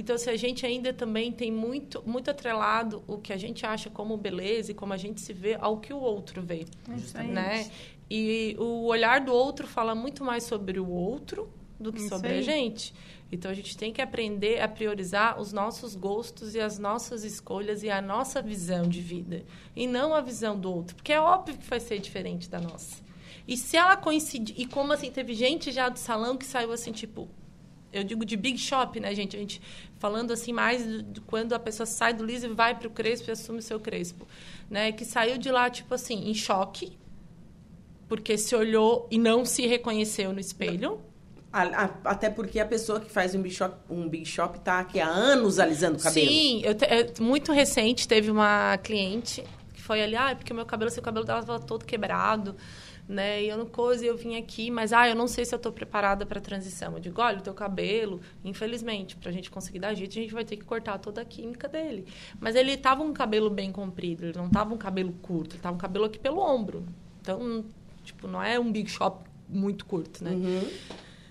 Speaker 2: Então, se a gente ainda também tem muito, muito atrelado o que a gente acha como beleza e como a gente se vê ao que o outro vê,
Speaker 3: Justamente.
Speaker 2: né? E o olhar do outro fala muito mais sobre o outro do que Isso sobre aí. a gente. Então, a gente tem que aprender a priorizar os nossos gostos e as nossas escolhas e a nossa visão de vida. E não a visão do outro. Porque é óbvio que vai ser diferente da nossa. E se ela coincidir... E como, assim, teve gente já do salão que saiu assim, tipo eu digo de big shop, né, gente? A gente falando assim mais de quando a pessoa sai do liso e vai para o crespo e assume o seu crespo, né? Que saiu de lá tipo assim em choque, porque se olhou e não se reconheceu no espelho.
Speaker 1: Até porque a pessoa que faz um big shop, um big shop tá aqui há anos alisando o cabelo.
Speaker 2: Sim, eu te, é, muito recente teve uma cliente que foi ali, ah, porque o meu cabelo, seu cabelo dela estava todo quebrado né? E eu não coisa, eu vim aqui, mas ah, eu não sei se eu tô preparada para transição. Eu digo, olha, o teu cabelo, infelizmente, pra gente conseguir dar jeito, a gente vai ter que cortar toda a química dele. Mas ele tava um cabelo bem comprido, ele não tava um cabelo curto, ele tava um cabelo aqui pelo ombro. Então, tipo, não é um big shop muito curto, né?
Speaker 1: Uhum.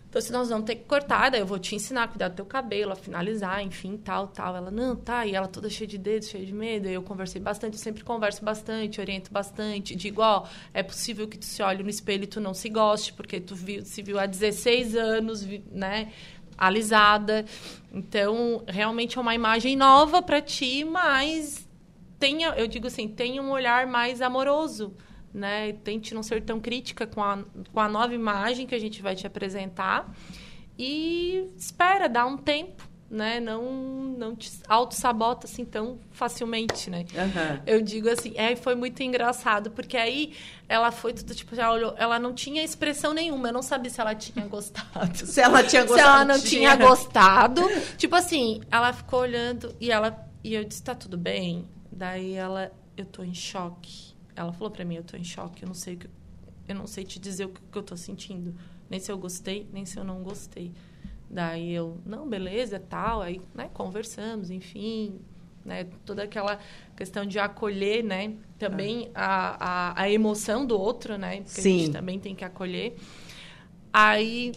Speaker 2: Então, se nós vamos ter que cortar, daí eu vou te ensinar a cuidar do teu cabelo, a finalizar, enfim, tal, tal. Ela, não, tá. E ela toda cheia de dedos, cheia de medo. Eu conversei bastante, eu sempre converso bastante, oriento bastante. Digo, ó, é possível que tu se olhe no espelho e tu não se goste, porque tu viu, se viu há 16 anos, né? Alisada. Então, realmente é uma imagem nova para ti, mas tenha, eu digo assim, tenha um olhar mais amoroso né? Tente não ser tão crítica com a, com a nova imagem que a gente vai te apresentar. E espera, dá um tempo, né? Não, não te auto-sabota assim tão facilmente, né?
Speaker 1: Uhum.
Speaker 2: Eu digo assim, é, foi muito engraçado, porque aí ela foi tudo, tipo, já olhou, ela não tinha expressão nenhuma, eu não sabia se ela tinha gostado.
Speaker 1: se ela tinha gostado.
Speaker 2: Se ela não tinha, tinha gostado. tipo assim, ela ficou olhando e ela. E eu disse, tá tudo bem? Daí ela, eu tô em choque. Ela falou para mim, eu tô em choque, eu não sei o que eu não sei te dizer o que, eu tô sentindo, nem se eu gostei, nem se eu não gostei. Daí eu, não, beleza, tal, aí, né, conversamos, enfim, né, toda aquela questão de acolher, né, também ah. a, a, a emoção do outro, né, porque Sim. a gente também tem que acolher. Aí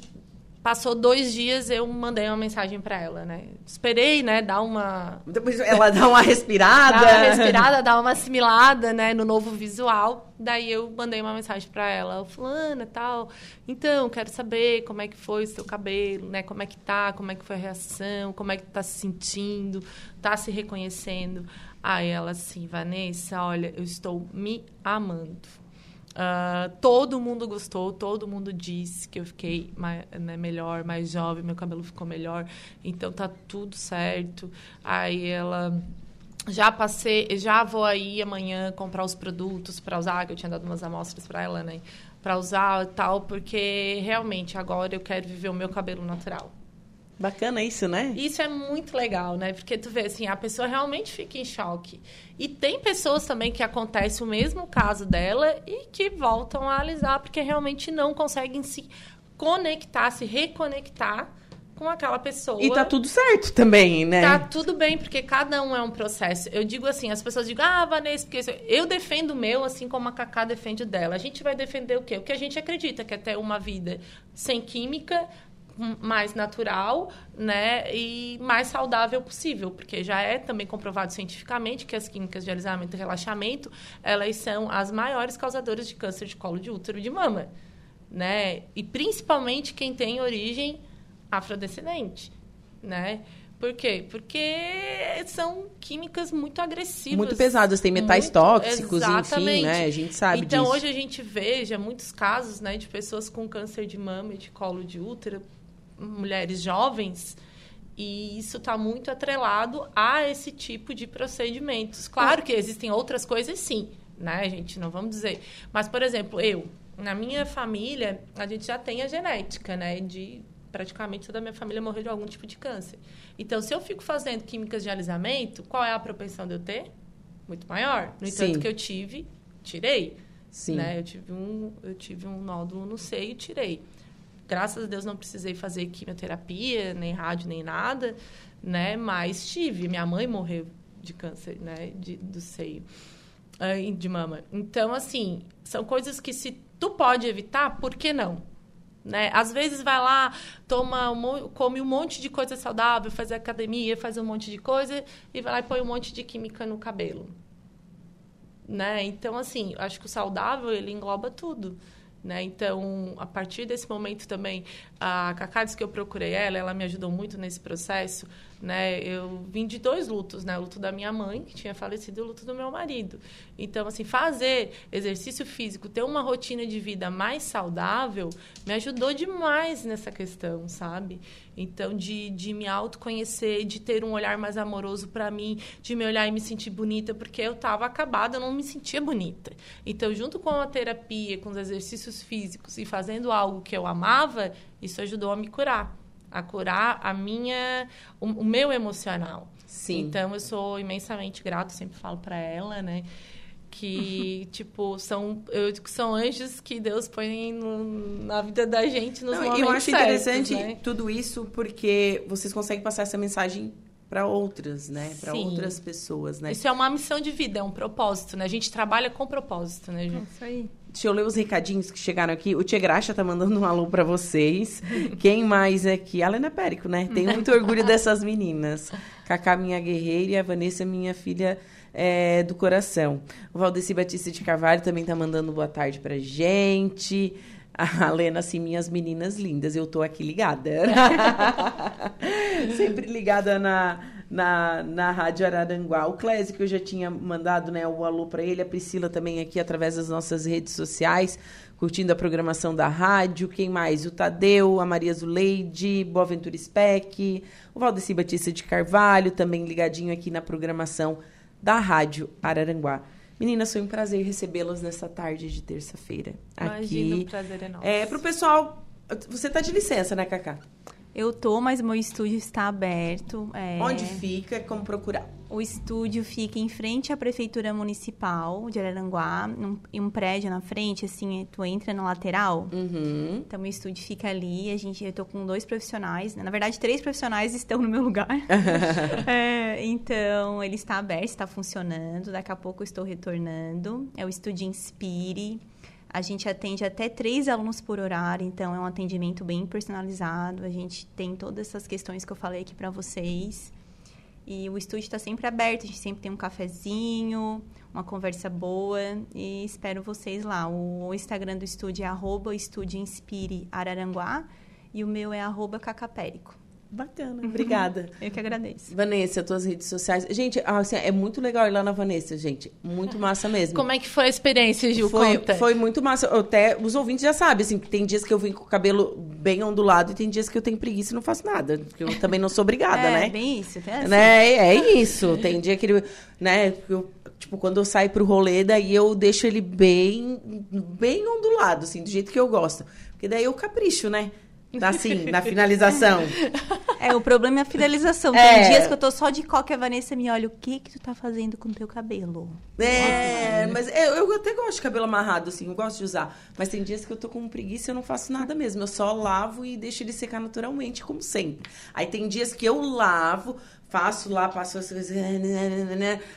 Speaker 2: Passou dois dias, eu mandei uma mensagem para ela, né? Esperei, né? Dar uma...
Speaker 1: Depois ela dá uma respirada.
Speaker 2: Dá uma respirada, dá uma assimilada, né? No novo visual. Daí eu mandei uma mensagem para ela. Fulana, tal. Então, quero saber como é que foi o seu cabelo, né? Como é que tá, como é que foi a reação, como é que tá se sentindo, tá se reconhecendo. Aí ela assim, Vanessa, olha, eu estou me amando Uh, todo mundo gostou, todo mundo disse que eu fiquei mais, né, melhor, mais jovem, meu cabelo ficou melhor, então tá tudo certo. Aí ela já passei, já vou aí amanhã comprar os produtos para usar, que eu tinha dado umas amostras para ela, né? Para usar e tal, porque realmente agora eu quero viver o meu cabelo natural.
Speaker 1: Bacana isso, né?
Speaker 2: Isso é muito legal, né? Porque tu vê assim, a pessoa realmente fica em choque. E tem pessoas também que acontece o mesmo caso dela e que voltam a alisar porque realmente não conseguem se conectar, se reconectar com aquela pessoa.
Speaker 1: E tá tudo certo também, né?
Speaker 2: Tá tudo bem, porque cada um é um processo. Eu digo assim, as pessoas digam, ah, Vanessa, porque eu defendo o meu, assim como a Cacá defende o dela. A gente vai defender o quê? O que a gente acredita, que é ter uma vida sem química, mais natural, né, e mais saudável possível, porque já é também comprovado cientificamente que as químicas de alisamento e relaxamento, elas são as maiores causadoras de câncer de colo de útero e de mama, né? E principalmente quem tem origem afrodescendente, né? Por quê? Porque são químicas muito agressivas.
Speaker 1: Muito pesadas, tem metais muito, tóxicos, exatamente. enfim, né? A gente sabe
Speaker 2: então,
Speaker 1: disso.
Speaker 2: hoje a gente veja muitos casos, né, de pessoas com câncer de mama e de colo de útero mulheres jovens e isso está muito atrelado a esse tipo de procedimentos. Claro que existem outras coisas, sim, né, gente? Não vamos dizer. Mas, por exemplo, eu, na minha família, a gente já tem a genética, né? De praticamente toda a minha família morrer de algum tipo de câncer. Então, se eu fico fazendo químicas de alisamento, qual é a propensão de eu ter? Muito maior. No entanto, sim. que eu tive, tirei. Sim. Né? Eu, tive um, eu tive um nódulo no seio e tirei graças a Deus não precisei fazer quimioterapia, nem rádio, nem nada, né? Mas tive. Minha mãe morreu de câncer, né? De, do seio, de mama. Então, assim, são coisas que se tu pode evitar, por que não? Né? Às vezes vai lá, toma um, come um monte de coisa saudável, faz academia, faz um monte de coisa e vai lá e põe um monte de química no cabelo. Né? Então, assim, acho que o saudável, ele engloba tudo. Né? Então, a partir desse momento também, a Cacá disse que eu procurei ela, ela me ajudou muito nesse processo, né? Eu vim de dois lutos, né? O luto da minha mãe, que tinha falecido, e o luto do meu marido. Então, assim, fazer exercício físico, ter uma rotina de vida mais saudável, me ajudou demais nessa questão, sabe? Então, de, de me autoconhecer, de ter um olhar mais amoroso para mim, de me olhar e me sentir bonita, porque eu estava acabada, eu não me sentia bonita. Então, junto com a terapia, com os exercícios físicos e fazendo algo que eu amava, isso ajudou a me curar a curar a minha, o, o meu emocional.
Speaker 1: Sim.
Speaker 2: Então eu sou imensamente grata, sempre falo para ela, né? que, tipo, são, eu digo que são anjos que Deus põe no, na vida da gente nos Não, momentos
Speaker 1: Eu acho
Speaker 2: certos,
Speaker 1: interessante
Speaker 2: né?
Speaker 1: tudo isso porque vocês conseguem passar essa mensagem para outras, né? Para outras pessoas, né?
Speaker 2: Isso é uma missão de vida, é um propósito, né? A gente trabalha com propósito, né, Ju? É
Speaker 3: isso aí.
Speaker 1: Deixa eu ler os recadinhos que chegaram aqui. O Tia Graxa tá mandando um alô para vocês. Quem mais aqui? A Lena Périco, né? Tenho muito orgulho dessas meninas. Cacá, minha guerreira, e a Vanessa, minha filha é, do coração. O Valdeci Batista de Carvalho também tá mandando boa tarde pra gente. A Lena, assim, minhas meninas lindas, eu tô aqui ligada. Sempre ligada na, na, na Rádio Araranguá. O Clésio, que eu já tinha mandado né, o alô para ele, a Priscila também aqui através das nossas redes sociais, curtindo a programação da rádio. Quem mais? O Tadeu, a Maria Zuleide, Boaventura Speck, o Valdeci Batista de Carvalho, também ligadinho aqui na programação da Rádio Araranguá. Meninas, foi um prazer recebê-las nessa tarde de terça-feira.
Speaker 2: Imagina, o prazer é nosso.
Speaker 1: É, pro pessoal, você tá de licença, né, Cacá?
Speaker 3: Eu tô, mas meu estúdio está aberto.
Speaker 1: É... Onde fica? Como procurar?
Speaker 3: O estúdio fica em frente à Prefeitura Municipal de Araranguá, em um prédio na frente, assim, tu entra na lateral.
Speaker 1: Uhum.
Speaker 3: Então, meu estúdio fica ali. A gente, eu tô com dois profissionais, né? na verdade, três profissionais estão no meu lugar. é, então, ele está aberto, está funcionando. Daqui a pouco eu estou retornando. É o Estúdio Inspire. A gente atende até três alunos por horário, então é um atendimento bem personalizado. A gente tem todas essas questões que eu falei aqui para vocês. E o estúdio está sempre aberto, a gente sempre tem um cafezinho, uma conversa boa e espero vocês lá. O Instagram do estúdio é arroba Estúdio Inspire Araranguá e o meu é arroba Cacapérico.
Speaker 1: Bacana, obrigada.
Speaker 3: Eu que agradeço.
Speaker 1: Vanessa, tuas redes sociais. Gente, assim, é muito legal ir lá na Vanessa, gente. Muito massa mesmo.
Speaker 2: Como é que foi a experiência, Gil?
Speaker 1: Foi,
Speaker 2: Conta.
Speaker 1: foi muito massa. Até os ouvintes já sabem, assim, que tem dias que eu vim com o cabelo bem ondulado e tem dias que eu tenho preguiça e não faço nada. Porque eu também não sou obrigada,
Speaker 3: é,
Speaker 1: né?
Speaker 3: É, bem isso. É, assim.
Speaker 1: né? é isso. Tem dia que ele, né, eu, tipo, quando eu saio pro rolê, daí eu deixo ele bem, bem ondulado, assim, do jeito que eu gosto. Porque daí eu capricho, né? Assim, na finalização.
Speaker 3: É, o problema é a finalização. É. Tem dias que eu tô só de coca e a Vanessa me olha, o que que tu tá fazendo com o teu cabelo?
Speaker 1: É, mas eu, eu até gosto de cabelo amarrado, assim, eu gosto de usar. Mas tem dias que eu tô com preguiça e eu não faço nada mesmo. Eu só lavo e deixo ele secar naturalmente, como sempre. Aí tem dias que eu lavo, faço lá, passo as coisas,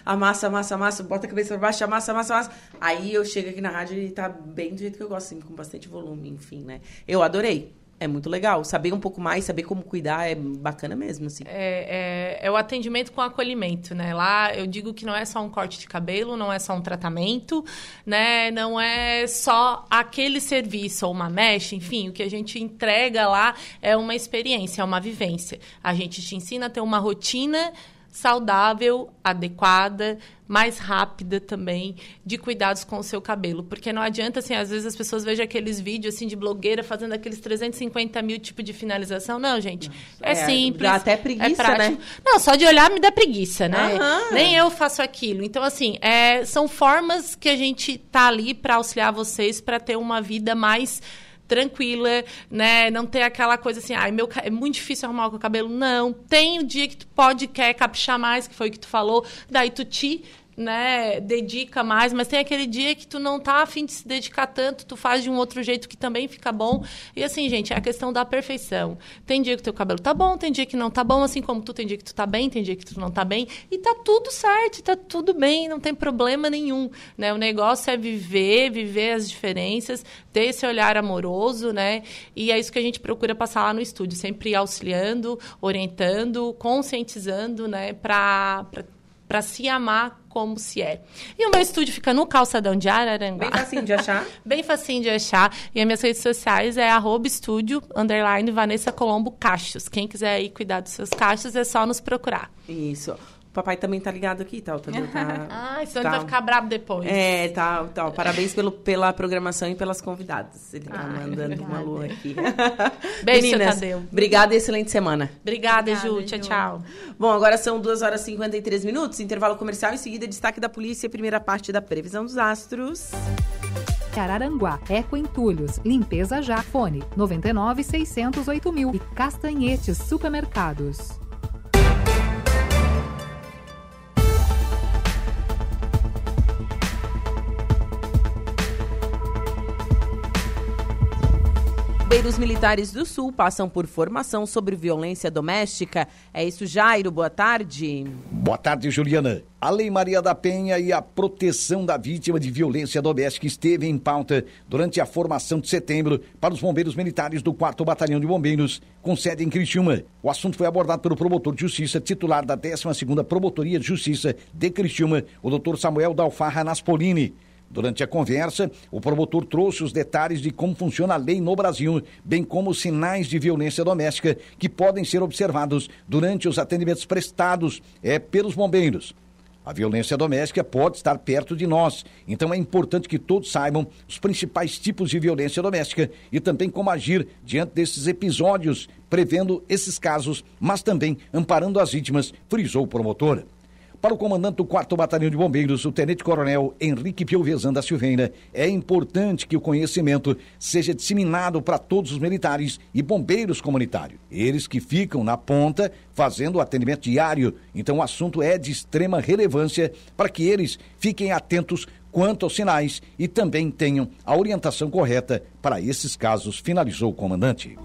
Speaker 1: amassa, amassa, amassa, bota a cabeça pra baixo, amassa, amassa, amassa. Aí eu chego aqui na rádio e tá bem do jeito que eu gosto, assim, com bastante volume, enfim, né? Eu adorei. É muito legal. Saber um pouco mais, saber como cuidar é bacana mesmo, assim.
Speaker 2: É, é, é, o atendimento com acolhimento, né? Lá eu digo que não é só um corte de cabelo, não é só um tratamento, né? Não é só aquele serviço ou uma mesh, enfim, o que a gente entrega lá é uma experiência, é uma vivência. A gente te ensina a ter uma rotina saudável, adequada, mais rápida também de cuidados com o seu cabelo. Porque não adianta, assim, às vezes as pessoas vejam aqueles vídeos, assim, de blogueira fazendo aqueles 350 mil tipos de finalização. Não, gente, é, é simples.
Speaker 1: Dá até preguiça, é né?
Speaker 2: Não, só de olhar me dá preguiça, né? Uhum. Nem eu faço aquilo. Então, assim, é, são formas que a gente tá ali para auxiliar vocês para ter uma vida mais tranquila, né? Não ter aquela coisa assim, ai, meu, é muito difícil arrumar o cabelo. Não. Tem o dia que tu pode, quer caprichar mais, que foi o que tu falou, daí tu te né, dedica mais, mas tem aquele dia que tu não tá afim de se dedicar tanto, tu faz de um outro jeito que também fica bom. E assim, gente, é a questão da perfeição. Tem dia que teu cabelo tá bom, tem dia que não tá bom, assim como tu tem dia que tu tá bem, tem dia que tu não tá bem, e tá tudo certo, tá tudo bem, não tem problema nenhum, né? O negócio é viver, viver as diferenças, ter esse olhar amoroso, né? E é isso que a gente procura passar lá no estúdio, sempre auxiliando, orientando, conscientizando, né, para para se amar como se é. E o meu estúdio fica no calçadão de Araranguá.
Speaker 1: Bem facinho de achar.
Speaker 2: Bem facinho de achar. E as minhas redes sociais é arroba estúdio, underline, Vanessa Colombo Cachos. Quem quiser aí cuidar dos seus cachos é só nos procurar.
Speaker 1: Isso papai também tá ligado aqui, tal, tá?
Speaker 2: tá ah, senão tá, ele vai ficar bravo depois.
Speaker 1: É, tá, tá. Parabéns pelo, pela programação e pelas convidadas. Ele tá mandando uma lua aqui.
Speaker 2: Beijo, Meninas, Tadeu.
Speaker 1: Obrigada e excelente semana.
Speaker 2: Obrigada, Obrigada Ju. Tchau, tchau.
Speaker 1: Bom, agora são 2 horas e 53 minutos, intervalo comercial, em seguida destaque da polícia, primeira parte da previsão dos astros.
Speaker 4: Araranguá, Eco Entulhos, Limpeza Já, Fone 99 608 mil e Castanhetes Supermercados.
Speaker 1: Bombeiros militares do Sul passam por formação sobre violência doméstica. É isso, Jairo. Boa tarde.
Speaker 5: Boa tarde, Juliana. A Lei Maria da Penha e a proteção da vítima de violência doméstica esteve em pauta durante a formação de setembro para os bombeiros militares do 4 Batalhão de Bombeiros, com sede em Criciúma. O assunto foi abordado pelo promotor de justiça, titular da 12ª Promotoria de Justiça de Criciúma, o doutor Samuel Dalfarra Naspolini. Durante a conversa, o promotor trouxe os detalhes de como funciona a lei no Brasil, bem como os sinais de violência doméstica que podem ser observados durante os atendimentos prestados é, pelos bombeiros. A violência doméstica pode estar perto de nós, então é importante que todos saibam os principais tipos de violência doméstica e também como agir diante desses episódios, prevendo esses casos, mas também amparando as vítimas, frisou o promotor. Para o comandante do 4 Batalhão de Bombeiros, o Tenente-Coronel Henrique Piovesan da Silveira, é importante que o conhecimento seja disseminado para todos os militares e bombeiros comunitários. Eles que ficam na ponta fazendo o atendimento diário. Então o assunto é de extrema relevância para que eles fiquem atentos quanto aos sinais e também tenham a orientação correta para esses casos, finalizou o comandante.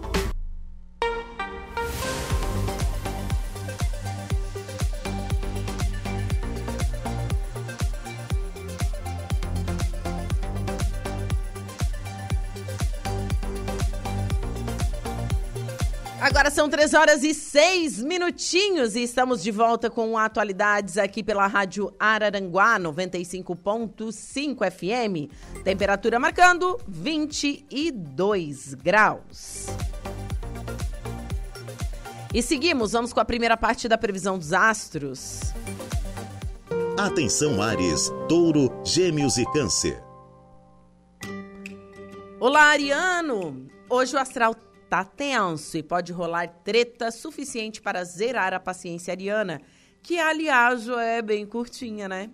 Speaker 1: Agora são três horas e seis minutinhos e estamos de volta com atualidades aqui pela Rádio Araranguá 95.5 FM. Temperatura marcando 22 graus. E seguimos, vamos com a primeira parte da previsão dos astros.
Speaker 6: Atenção Ares, Touro, Gêmeos e Câncer.
Speaker 1: Olá, Ariano! Hoje o astral tá tenso e pode rolar treta suficiente para zerar a paciência ariana, que aliás é bem curtinha, né?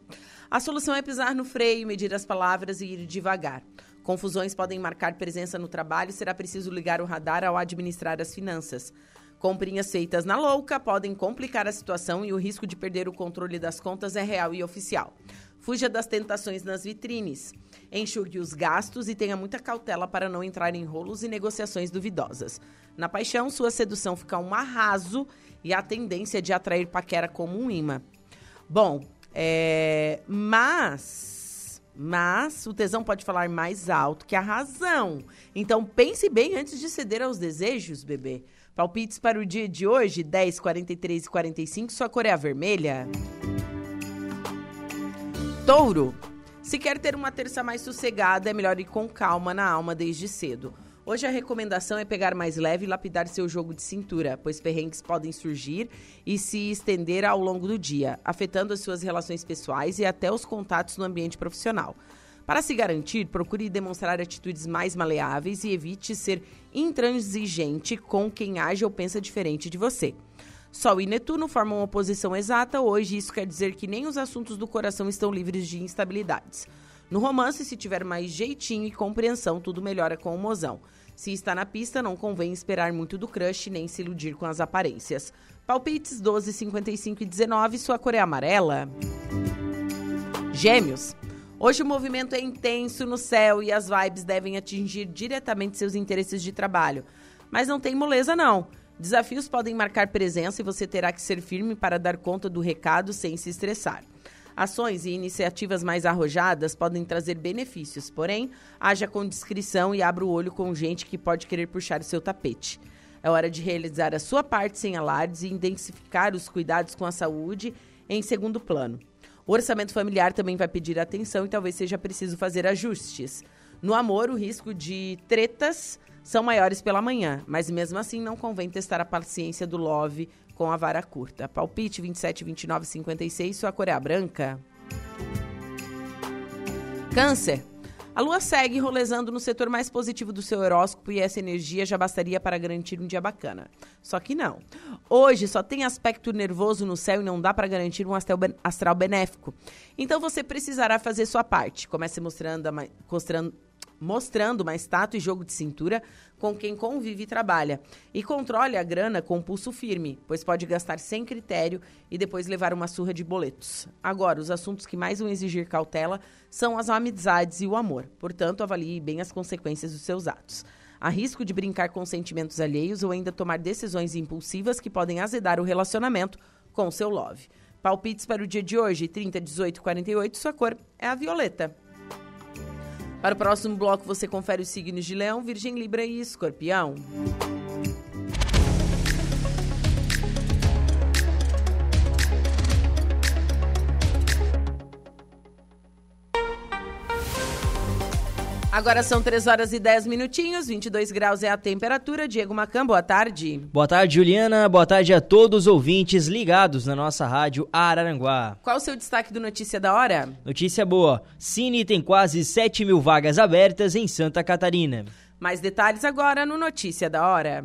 Speaker 1: A solução é pisar no freio, medir as palavras e ir devagar. Confusões podem marcar presença no trabalho e será preciso ligar o radar ao administrar as finanças. Comprinhas feitas na louca podem complicar a situação e o risco de perder o controle das contas é real e oficial. Fuja das tentações nas vitrines. Enxugue os gastos e tenha muita cautela para não entrar em rolos e negociações duvidosas. Na paixão, sua sedução fica um arraso e a tendência de atrair paquera como um imã. Bom, é... mas. Mas o tesão pode falar mais alto que a razão. Então pense bem antes de ceder aos desejos, bebê. Palpites para o dia de hoje, 10, 43 e 45, sua cor é a vermelha. Touro. Se quer ter uma terça mais sossegada, é melhor ir com calma na alma desde cedo. Hoje a recomendação é pegar mais leve e lapidar seu jogo de cintura, pois perrengues podem surgir e se estender ao longo do dia, afetando as suas relações pessoais e até os contatos no ambiente profissional. Para se garantir, procure demonstrar atitudes mais maleáveis e evite ser intransigente com quem age ou pensa diferente de você. Sol e Netuno formam oposição exata hoje, isso quer dizer que nem os assuntos do coração estão livres de instabilidades. No romance, se tiver mais jeitinho e compreensão, tudo melhora com o mozão. Se está na pista, não convém esperar muito do crush nem se iludir com as aparências. Palpites 12, 55 e 19, sua cor é amarela. Gêmeos. Hoje o movimento é intenso no céu e as vibes devem atingir diretamente seus interesses de trabalho. Mas não tem moleza, não. Desafios podem marcar presença e você terá que ser firme para dar conta do recado sem se estressar. Ações e iniciativas mais arrojadas podem trazer benefícios, porém, haja com discrição e abra o olho com gente que pode querer puxar o seu tapete. É hora de realizar a sua parte sem alardes e intensificar os cuidados com a saúde em segundo plano. O orçamento familiar também vai pedir atenção e talvez seja preciso fazer ajustes. No amor, o risco de tretas são maiores pela manhã, mas mesmo assim não convém testar a paciência do Love com a vara curta. Palpite 27, 29, 56, sua cor é a branca. Câncer. A lua segue rolezando no setor mais positivo do seu horóscopo e essa energia já bastaria para garantir um dia bacana. Só que não. Hoje só tem aspecto nervoso no céu e não dá para garantir um astral benéfico. Então você precisará fazer sua parte. Comece mostrando, mostrando mostrando mais tato e jogo de cintura com quem convive e trabalha. E controle a grana com pulso firme, pois pode gastar sem critério e depois levar uma surra de boletos. Agora, os assuntos que mais vão exigir cautela são as amizades e o amor. Portanto, avalie bem as consequências dos seus atos. Há risco de brincar com sentimentos alheios ou ainda tomar decisões impulsivas que podem azedar o relacionamento com seu love. Palpites para o dia de hoje, 30, 18, 48, sua cor é a violeta. Para o próximo bloco, você confere os signos de Leão, Virgem, Libra e Escorpião. Agora são 3 horas e 10 minutinhos, 22 graus é a temperatura. Diego Macan, boa tarde.
Speaker 7: Boa tarde, Juliana. Boa tarde a todos os ouvintes ligados na nossa rádio Araranguá.
Speaker 1: Qual o seu destaque do Notícia da Hora?
Speaker 7: Notícia boa. Cine tem quase 7 mil vagas abertas em Santa Catarina.
Speaker 1: Mais detalhes agora no Notícia da Hora.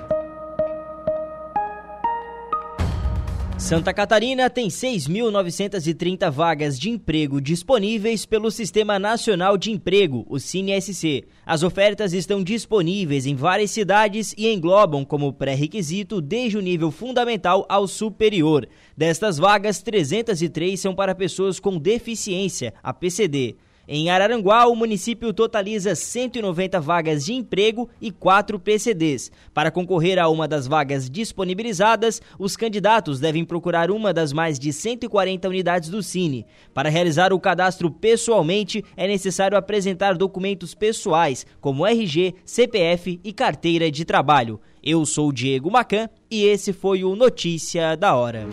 Speaker 7: Santa Catarina tem 6.930 vagas de emprego disponíveis pelo Sistema Nacional de Emprego, o CineSC. As ofertas estão disponíveis em várias cidades e englobam como pré-requisito desde o nível fundamental ao superior. Destas vagas, 303 são para pessoas com deficiência, a PCD. Em Araranguá, o município totaliza 190 vagas de emprego e 4 PCDs. Para concorrer a uma das vagas disponibilizadas, os candidatos devem procurar uma das mais de 140 unidades do Cine. Para realizar o cadastro pessoalmente, é necessário apresentar documentos pessoais, como RG, CPF e carteira de trabalho. Eu sou Diego Macan e esse foi o Notícia da Hora.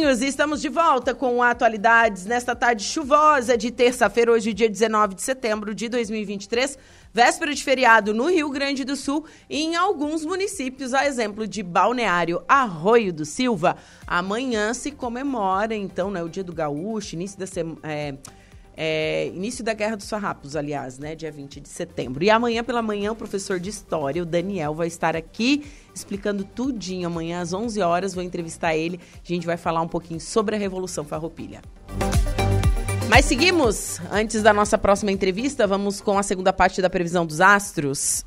Speaker 1: Estamos de volta com atualidades nesta tarde chuvosa de terça-feira, hoje, dia 19 de setembro de 2023, véspera de feriado no Rio Grande do Sul e em alguns municípios, a exemplo de Balneário Arroio do Silva. Amanhã se comemora, então, né, o Dia do Gaúcho, início da semana. É é, início da Guerra dos Farrapos, aliás, né? Dia 20 de setembro. E amanhã pela manhã, o professor de História, o Daniel, vai estar aqui explicando tudinho. Amanhã, às 11 horas, vou entrevistar ele. A gente vai falar um pouquinho sobre a Revolução Farroupilha. Mas seguimos. Antes da nossa próxima entrevista, vamos com a segunda parte da previsão dos astros.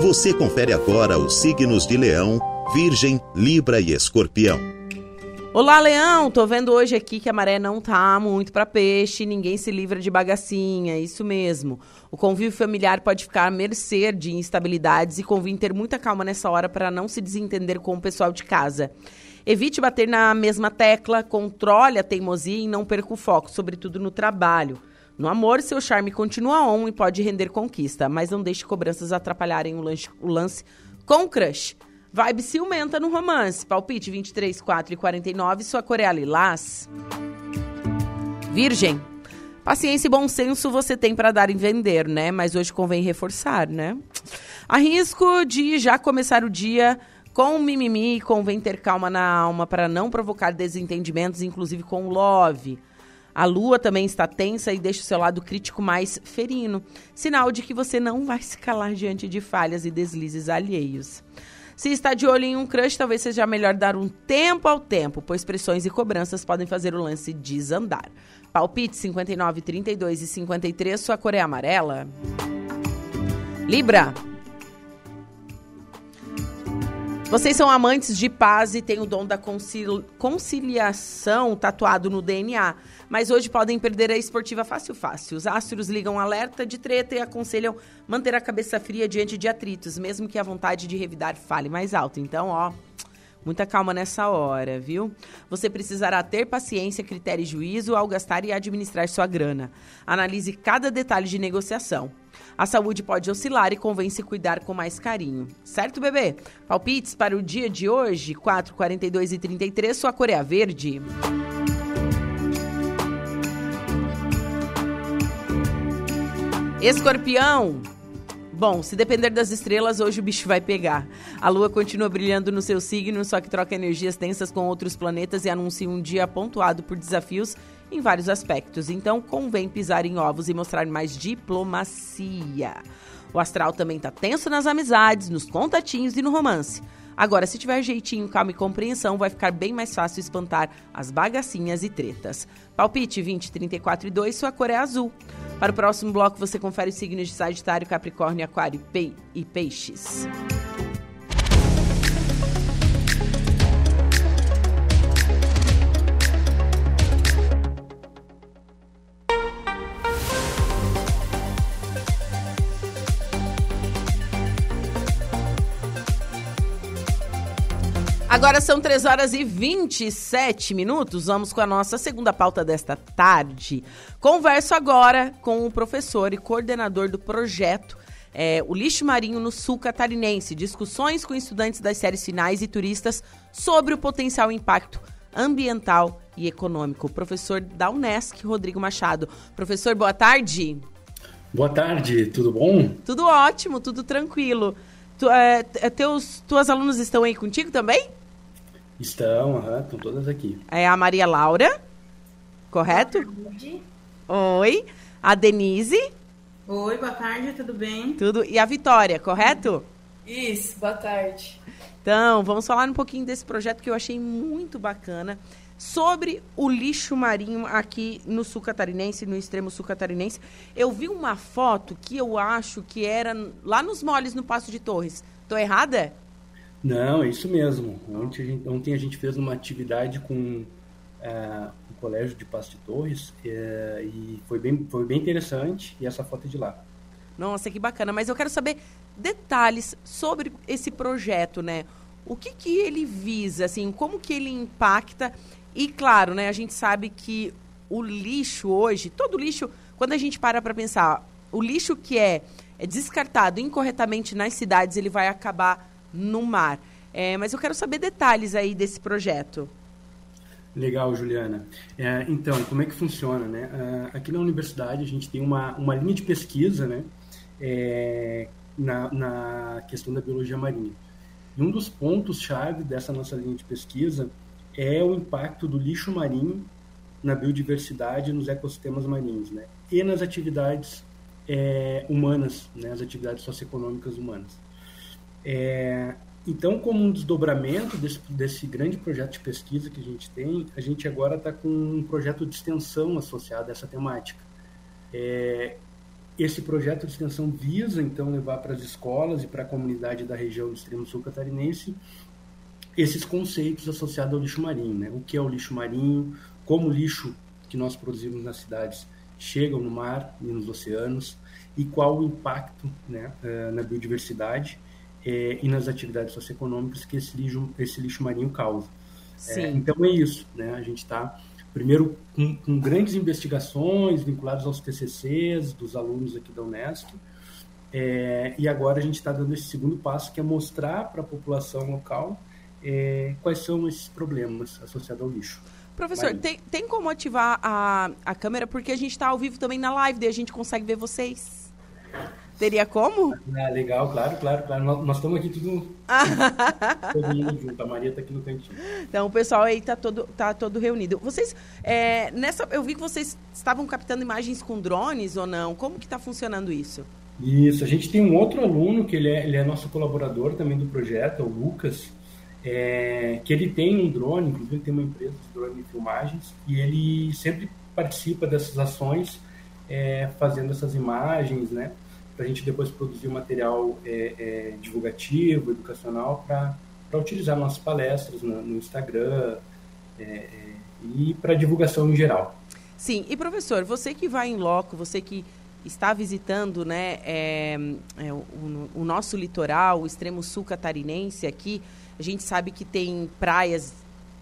Speaker 6: Você confere agora os signos de Leão, Virgem, Libra e Escorpião.
Speaker 1: Olá, Leão! Tô vendo hoje aqui que a maré não tá muito para peixe, ninguém se livra de bagacinha, isso mesmo. O convívio familiar pode ficar à mercê de instabilidades e convém ter muita calma nessa hora para não se desentender com o pessoal de casa. Evite bater na mesma tecla, controle a teimosia e não perca o foco, sobretudo no trabalho. No amor, seu charme continua on e pode render conquista, mas não deixe cobranças atrapalharem o, lance, o lance com o crush. Vibe ciumenta no romance. Palpite 23, 4 e 49. Sua cor é lilás. Virgem. Paciência e bom senso você tem para dar em vender, né? Mas hoje convém reforçar, né? Arrisco de já começar o dia com mimimi e convém ter calma na alma para não provocar desentendimentos, inclusive com o love. A lua também está tensa e deixa o seu lado crítico mais ferino, sinal de que você não vai se calar diante de falhas e deslizes alheios. Se está de olho em um crush, talvez seja melhor dar um tempo ao tempo, pois pressões e cobranças podem fazer o lance desandar. Palpite 59, 32 e 53, sua cor é amarela. Libra. Vocês são amantes de paz e têm o dom da conciliação tatuado no DNA mas hoje podem perder a esportiva fácil fácil. Os astros ligam alerta de treta e aconselham manter a cabeça fria diante de atritos, mesmo que a vontade de revidar fale mais alto. Então, ó, Muita calma nessa hora, viu? Você precisará ter paciência, critério e juízo ao gastar e administrar sua grana. Analise cada detalhe de negociação. A saúde pode oscilar e convém se cuidar com mais carinho. Certo, bebê? Palpites para o dia de hoje, 4, 42 e 33, sua cor é a verde. Escorpião. Bom, se depender das estrelas, hoje o bicho vai pegar. A lua continua brilhando no seu signo, só que troca energias tensas com outros planetas e anuncia um dia pontuado por desafios em vários aspectos. Então, convém pisar em ovos e mostrar mais diplomacia. O astral também está tenso nas amizades, nos contatinhos e no romance. Agora, se tiver jeitinho, calma e compreensão, vai ficar bem mais fácil espantar as bagacinhas e tretas. Palpite 20, 34 e 2, sua cor é azul. Para o próximo bloco, você confere os signos de Sagitário, Capricórnio, Aquário e Peixes. Agora são 3 horas e 27 minutos. Vamos com a nossa segunda pauta desta tarde. Converso agora com o professor e coordenador do projeto é, O Lixo Marinho no Sul Catarinense. Discussões com estudantes das séries finais e turistas sobre o potencial impacto ambiental e econômico. Professor da Unesc, Rodrigo Machado. Professor, boa tarde.
Speaker 8: Boa tarde, tudo bom?
Speaker 1: Tudo ótimo, tudo tranquilo. Tu, é, teus, tuas alunos estão aí contigo também?
Speaker 8: Estão, aham, estão todas aqui.
Speaker 1: É a Maria Laura, correto?
Speaker 9: Boa tarde.
Speaker 1: Oi. A Denise.
Speaker 9: Oi, boa tarde, tudo bem?
Speaker 1: Tudo. E a Vitória, correto?
Speaker 9: Isso, boa tarde.
Speaker 1: Então, vamos falar um pouquinho desse projeto que eu achei muito bacana sobre o lixo marinho aqui no sul catarinense, no extremo sul catarinense. Eu vi uma foto que eu acho que era lá nos moles no Passo de Torres. Tô errada?
Speaker 8: Não, é isso mesmo. Ontem a gente, ontem a gente fez uma atividade com é, o Colégio de Passo de Torres é, e foi bem, foi bem interessante e essa foto é de lá.
Speaker 1: Nossa, que bacana. Mas eu quero saber detalhes sobre esse projeto, né? O que, que ele visa, assim, como que ele impacta? E claro, né, a gente sabe que o lixo hoje, todo lixo, quando a gente para para pensar, o lixo que é, é descartado incorretamente nas cidades, ele vai acabar no mar. É, mas eu quero saber detalhes aí desse projeto.
Speaker 8: Legal, Juliana. É, então, como é que funciona, né? Uh, aqui na universidade a gente tem uma, uma linha de pesquisa, né? É, na, na questão da biologia marinha. E um dos pontos-chave dessa nossa linha de pesquisa é o impacto do lixo marinho na biodiversidade nos ecossistemas marinhos, né? E nas atividades é, humanas, né? As atividades socioeconômicas humanas. É, então, como um desdobramento desse, desse, grande projeto de pesquisa que a gente tem, a gente agora está com um projeto de extensão associado a essa temática. É, esse projeto de extensão visa, então, levar para as escolas e para a comunidade da região do extremo sul catarinense esses conceitos associados ao lixo marinho. Né? O que é o lixo marinho, como o lixo que nós produzimos nas cidades chega no mar e nos oceanos, e qual o impacto né, eh, na biodiversidade é, e nas atividades socioeconômicas que esse lixo, esse lixo marinho causa. É, então é isso, né? A gente está primeiro com, com, grandes investigações vinculadas aos TCCs dos alunos aqui da Unesco, é, e agora a gente está dando esse segundo passo que é mostrar para a população local é, quais são esses problemas associados ao lixo.
Speaker 1: Professor, tem, tem como ativar a, a câmera? Porque a gente está ao vivo também na live, daí a gente consegue ver vocês. Teria como?
Speaker 8: Ah, legal, claro, claro, claro. Nós, nós estamos aqui tudo, todo mundo junto. A Maria está aqui no cantinho.
Speaker 1: Então o pessoal aí está todo, tá todo reunido. Vocês, é, nessa, eu vi que vocês estavam captando imagens com drones ou não? Como que está funcionando isso?
Speaker 8: Isso, a gente tem um outro aluno que ele é, ele é nosso colaborador também do projeto, é o Lucas, é, que ele tem um drone, inclusive tem uma empresa de drone de filmagens, e ele sempre participa dessas ações, é, fazendo essas imagens, né? Para a gente depois produzir um material é, é, divulgativo, educacional, para utilizar nossas palestras no, no Instagram é, é e para divulgação em geral.
Speaker 1: Sim, e professor, você que vai em loco, você que está visitando né, é, é, o, o, nosso litoral, o extremo sul catarinense aqui, a gente sabe que tem praias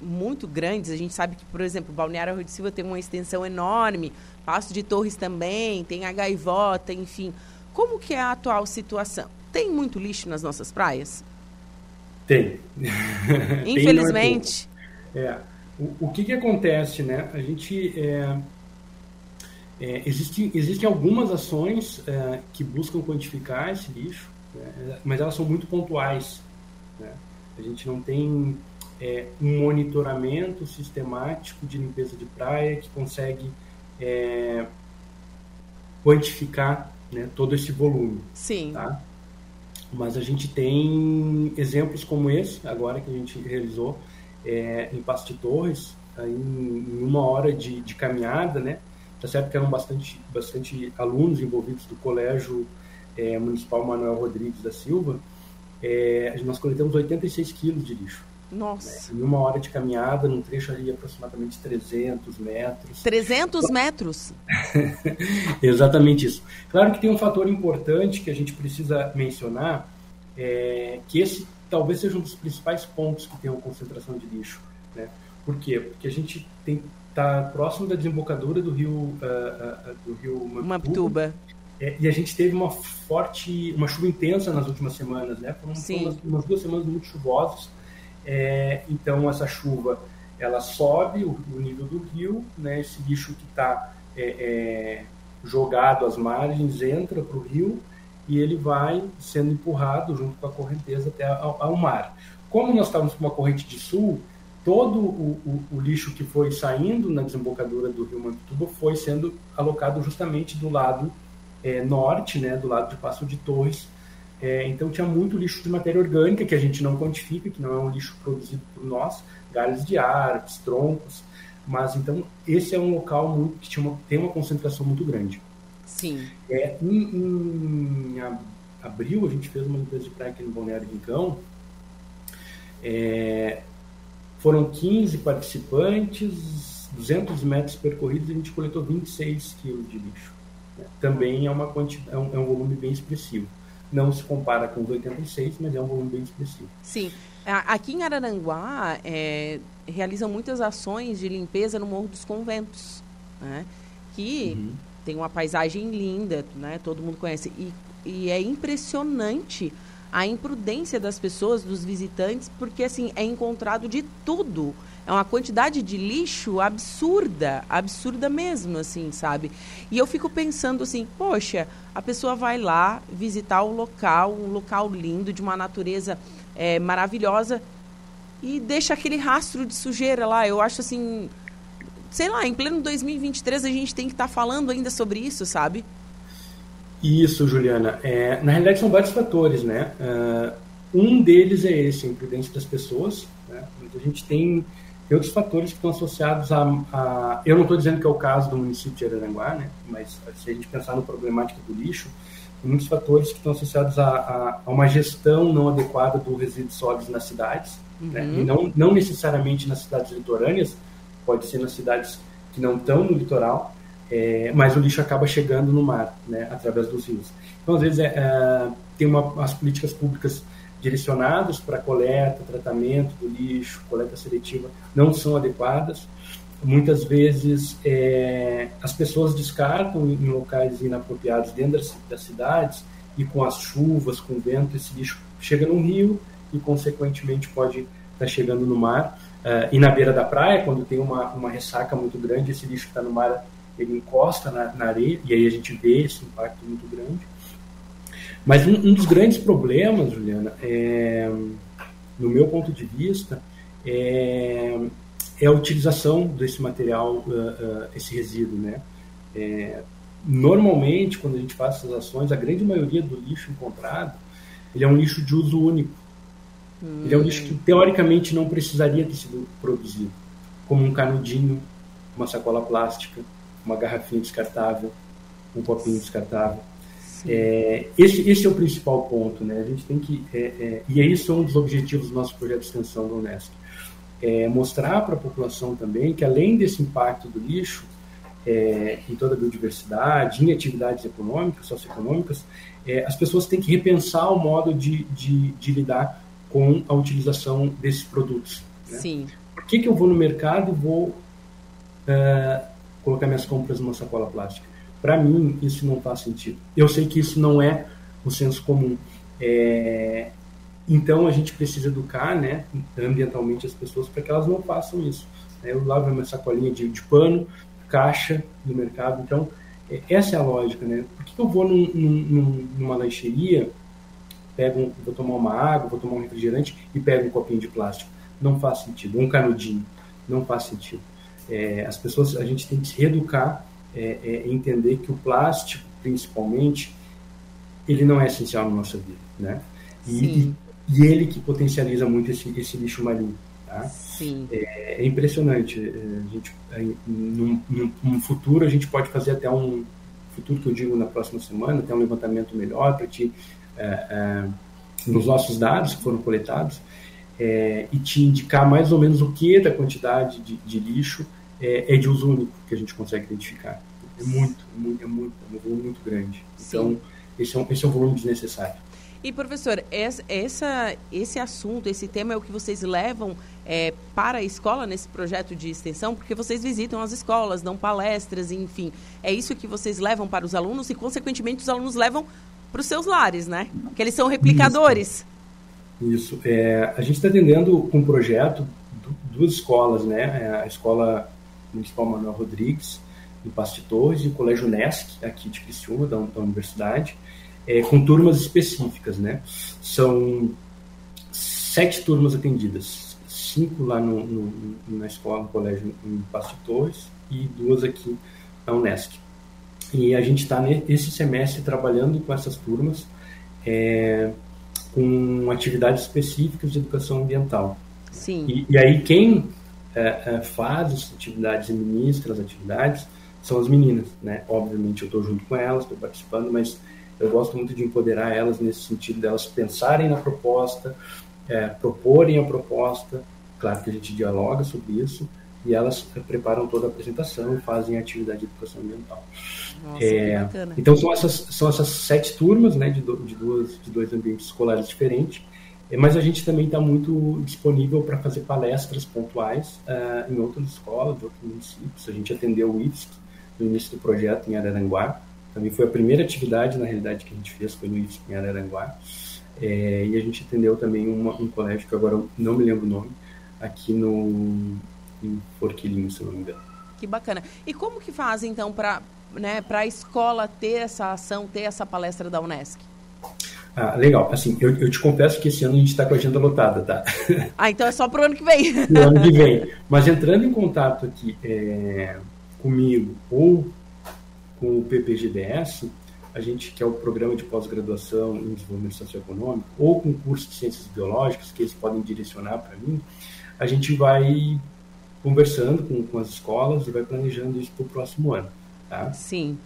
Speaker 1: muito grandes, a gente sabe que, por exemplo, Balneário Rio de Silva tem uma extensão enorme, Passo de Torres também, tem a Gaivota, enfim. Como que é a atual situação? Tem muito lixo nas nossas praias?
Speaker 8: Tem.
Speaker 1: Infelizmente.
Speaker 8: Tem, é, o, o que, que acontece, né? A gente é, é, existe, existem algumas ações é, que buscam quantificar esse lixo, né? mas elas são muito pontuais. Né? A gente não tem é, um monitoramento sistemático de limpeza de praia que consegue é, quantificar né, todo esse volume.
Speaker 1: Sim.
Speaker 8: Tá? Mas a gente tem exemplos como esse, agora que a gente realizou é, em Passo de Torres, em, em, uma hora de, de caminhada, né? Tá certo que eram bastante, bastante alunos envolvidos do Colégio é, Municipal Manuel Rodrigues da Silva, é, nós coletamos 86 quilos de lixo.
Speaker 1: Nossa.
Speaker 8: Né? Em uma hora de caminhada, num trecho ali aproximadamente 300 metros.
Speaker 1: 300 metros?
Speaker 8: Exatamente isso. Claro que tem um fator importante que a gente precisa mencionar, é, que esse talvez seja um dos principais pontos que tem uma concentração de lixo. Né? Por quê? Porque a gente está próximo da desembocadura do rio, uh, uh, do rio Mapituba. É, e a gente teve uma forte, uma chuva intensa nas últimas semanas, né? Foram, umas, umas, duas semanas muito chuvosas. É, então essa chuva ela sobe o, o, nível do rio, né? Esse lixo que está é, é, jogado às margens entra para o rio e ele vai sendo empurrado junto com a correnteza até ao, ao mar. Como nós estávamos com uma corrente de sul, todo o, o, o, lixo que foi saindo na desembocadura do rio Mantuba foi sendo alocado justamente do lado é, norte, né, do lado de Passo de Torres. É, então tinha muito lixo de matéria orgânica que a gente não quantifica, que não é um lixo produzido por nós, galhos de árvores, troncos, mas então esse é um local muito, que tinha uma, tem uma concentração muito grande.
Speaker 1: Sim.
Speaker 8: É, em, em abril a gente fez uma limpeza de praia aqui no Balneário Rincão. É, foram 15 participantes, 200 metros percorridos a gente coletou 26 quilos de lixo também é, uma quantidade, é, um, é um volume bem expressivo. Não se compara com os 86, mas é um volume bem expressivo.
Speaker 1: Sim. Aqui em Araranguá, é, realizam muitas ações de limpeza no Morro dos Conventos, né? que uhum. tem uma paisagem linda, né? todo mundo conhece. E, e é impressionante a imprudência das pessoas, dos visitantes, porque assim é encontrado de tudo é uma quantidade de lixo absurda, absurda mesmo, assim, sabe? E eu fico pensando assim, poxa, a pessoa vai lá visitar o local, um local lindo, de uma natureza é, maravilhosa, e deixa aquele rastro de sujeira lá. Eu acho assim, sei lá, em pleno 2023 a gente tem que estar tá falando ainda sobre isso, sabe?
Speaker 8: Isso, Juliana. É, na realidade são vários fatores, né? Uh, um deles é esse, a imprudência das pessoas. Né? A gente tem tem outros fatores que estão associados a. a eu não estou dizendo que é o caso do município de Araranguá, né? mas se a gente pensar no problemática do lixo, tem muitos fatores que estão associados a, a, a uma gestão não adequada do resíduo sólidos nas cidades, né? uhum. né? e não, não necessariamente nas cidades litorâneas, pode ser nas cidades que não estão no litoral, é, mas o lixo acaba chegando no mar, né? através dos rios. Então, às vezes, é, é, tem uma, as políticas públicas direcionados para coleta, tratamento do lixo, coleta seletiva, não são adequadas. Muitas vezes é, as pessoas descartam em locais inapropriados dentro das cidades e com as chuvas, com o vento, esse lixo chega no rio e, consequentemente, pode estar tá chegando no mar. Uh, e na beira da praia, quando tem uma, uma ressaca muito grande, esse lixo que está no mar, ele encosta na, na areia e aí a gente vê esse impacto muito grande. Mas um, um dos grandes problemas, Juliana, é, no meu ponto de vista, é, é a utilização desse material, uh, uh, esse resíduo, né? É, normalmente, quando a gente faz essas ações, a grande maioria do lixo encontrado, ele é um lixo de uso único. Hum. Ele é um lixo que, teoricamente, não precisaria ter sido produzido, como um canudinho, uma sacola plástica, uma garrafinha descartável, um copinho descartável. É, esse, esse é o principal ponto, né? A gente tem que é, é, e isso é um dos objetivos do nosso projeto de extensão do Unesco, é mostrar para a população também que além desse impacto do lixo é, em toda a biodiversidade, em atividades econômicas, socioeconômicas, é, as pessoas têm que repensar o modo de, de, de lidar com a utilização desses produtos. Né?
Speaker 1: Sim.
Speaker 8: Por que, que eu vou no mercado e vou uh, colocar minhas compras numa sacola plástica? Para mim, isso não faz sentido. Eu sei que isso não é o senso comum. É... Então, a gente precisa educar né, ambientalmente as pessoas para que elas não façam isso. Eu lavo minha sacolinha de, de pano, caixa no mercado. Então, é, essa é a lógica. Né? Por que eu vou num, num, numa lancheria, pego um, vou tomar uma água, vou tomar um refrigerante e pego um copinho de plástico? Não faz sentido. Um canudinho. Não faz sentido. É, as pessoas, a gente tem que se reeducar é, é entender que o plástico, principalmente, ele não é essencial na nossa vida, né? E, e, ele que potencializa muito esse, esse lixo marinho. Tá?
Speaker 1: Sim.
Speaker 8: É, é impressionante. É, a gente, num, num, num, futuro, a gente pode fazer até um futuro que eu digo na próxima semana, até um levantamento melhor para te é, é, nos nossos dados que foram coletados é, e te indicar mais ou menos o que da quantidade de, de lixo é, é, de uso único que a gente consegue identificar. É muito, muito, é muito, é um volume muito grande. Então, esse é, um, esse é um volume desnecessário.
Speaker 1: E, professor, essa, esse assunto, esse tema é o que vocês levam é, para a escola nesse projeto de extensão? Porque vocês visitam as escolas, dão palestras, enfim. É isso que vocês levam para os alunos e, consequentemente, os alunos levam para os seus lares, né? Que eles são replicadores.
Speaker 8: Isso. isso. É, a gente está atendendo com um projeto duas escolas, né? É a Escola Municipal Manuel Rodrigues, em Pasto de Torres, e o Colégio Nesc, aqui de Criciúma, da, da universidade é, com turmas específicas, né? São sete turmas atendidas, cinco lá no, no, na escola, no colégio em Passo Torres e duas aqui na Unesc. E a gente está nesse semestre trabalhando com essas turmas é, com atividades específicas de educação ambiental.
Speaker 1: Sim.
Speaker 8: E, e aí quem é, é faz as atividades e ministra as atividades são as meninas, né? Obviamente eu estou junto com elas, estou participando, mas eu gosto muito de empoderar elas nesse sentido delas pensarem na proposta, é, proporem a proposta. Claro que a gente dialoga sobre isso e elas preparam toda a apresentação fazem a atividade de educação ambiental.
Speaker 1: Nossa, é,
Speaker 8: então são essas são essas sete turmas, né, de, do, de duas de dois ambientes escolares diferentes. É, mas a gente também está muito disponível para fazer palestras pontuais uh, em outras escolas, outros municípios. A gente atendeu o IFSC no início do projeto em Araranguá, também foi a primeira atividade, na realidade, que a gente fez, foi no IFSC em Araranguá. É, e a gente atendeu também uma, um colégio, que agora não me lembro o nome, aqui no em se não me engano.
Speaker 1: Que bacana. E como que fazem, então, para né, a escola ter essa ação, ter essa palestra da Unesc?
Speaker 8: Ah, legal. Assim, eu, eu te confesso que esse ano a gente está com a agenda lotada, tá?
Speaker 1: Ah, então é só para o ano que vem.
Speaker 8: o ano que vem. Mas entrando em contato aqui é, comigo ou com o PPGDS, a gente quer o programa de pós-graduação em desenvolvimento socioeconômico, ou com o curso de ciências biológicas, que eles podem direcionar para mim, a gente vai conversando com, com as escolas e vai planejando isso para o próximo ano. Tá?
Speaker 1: Sim.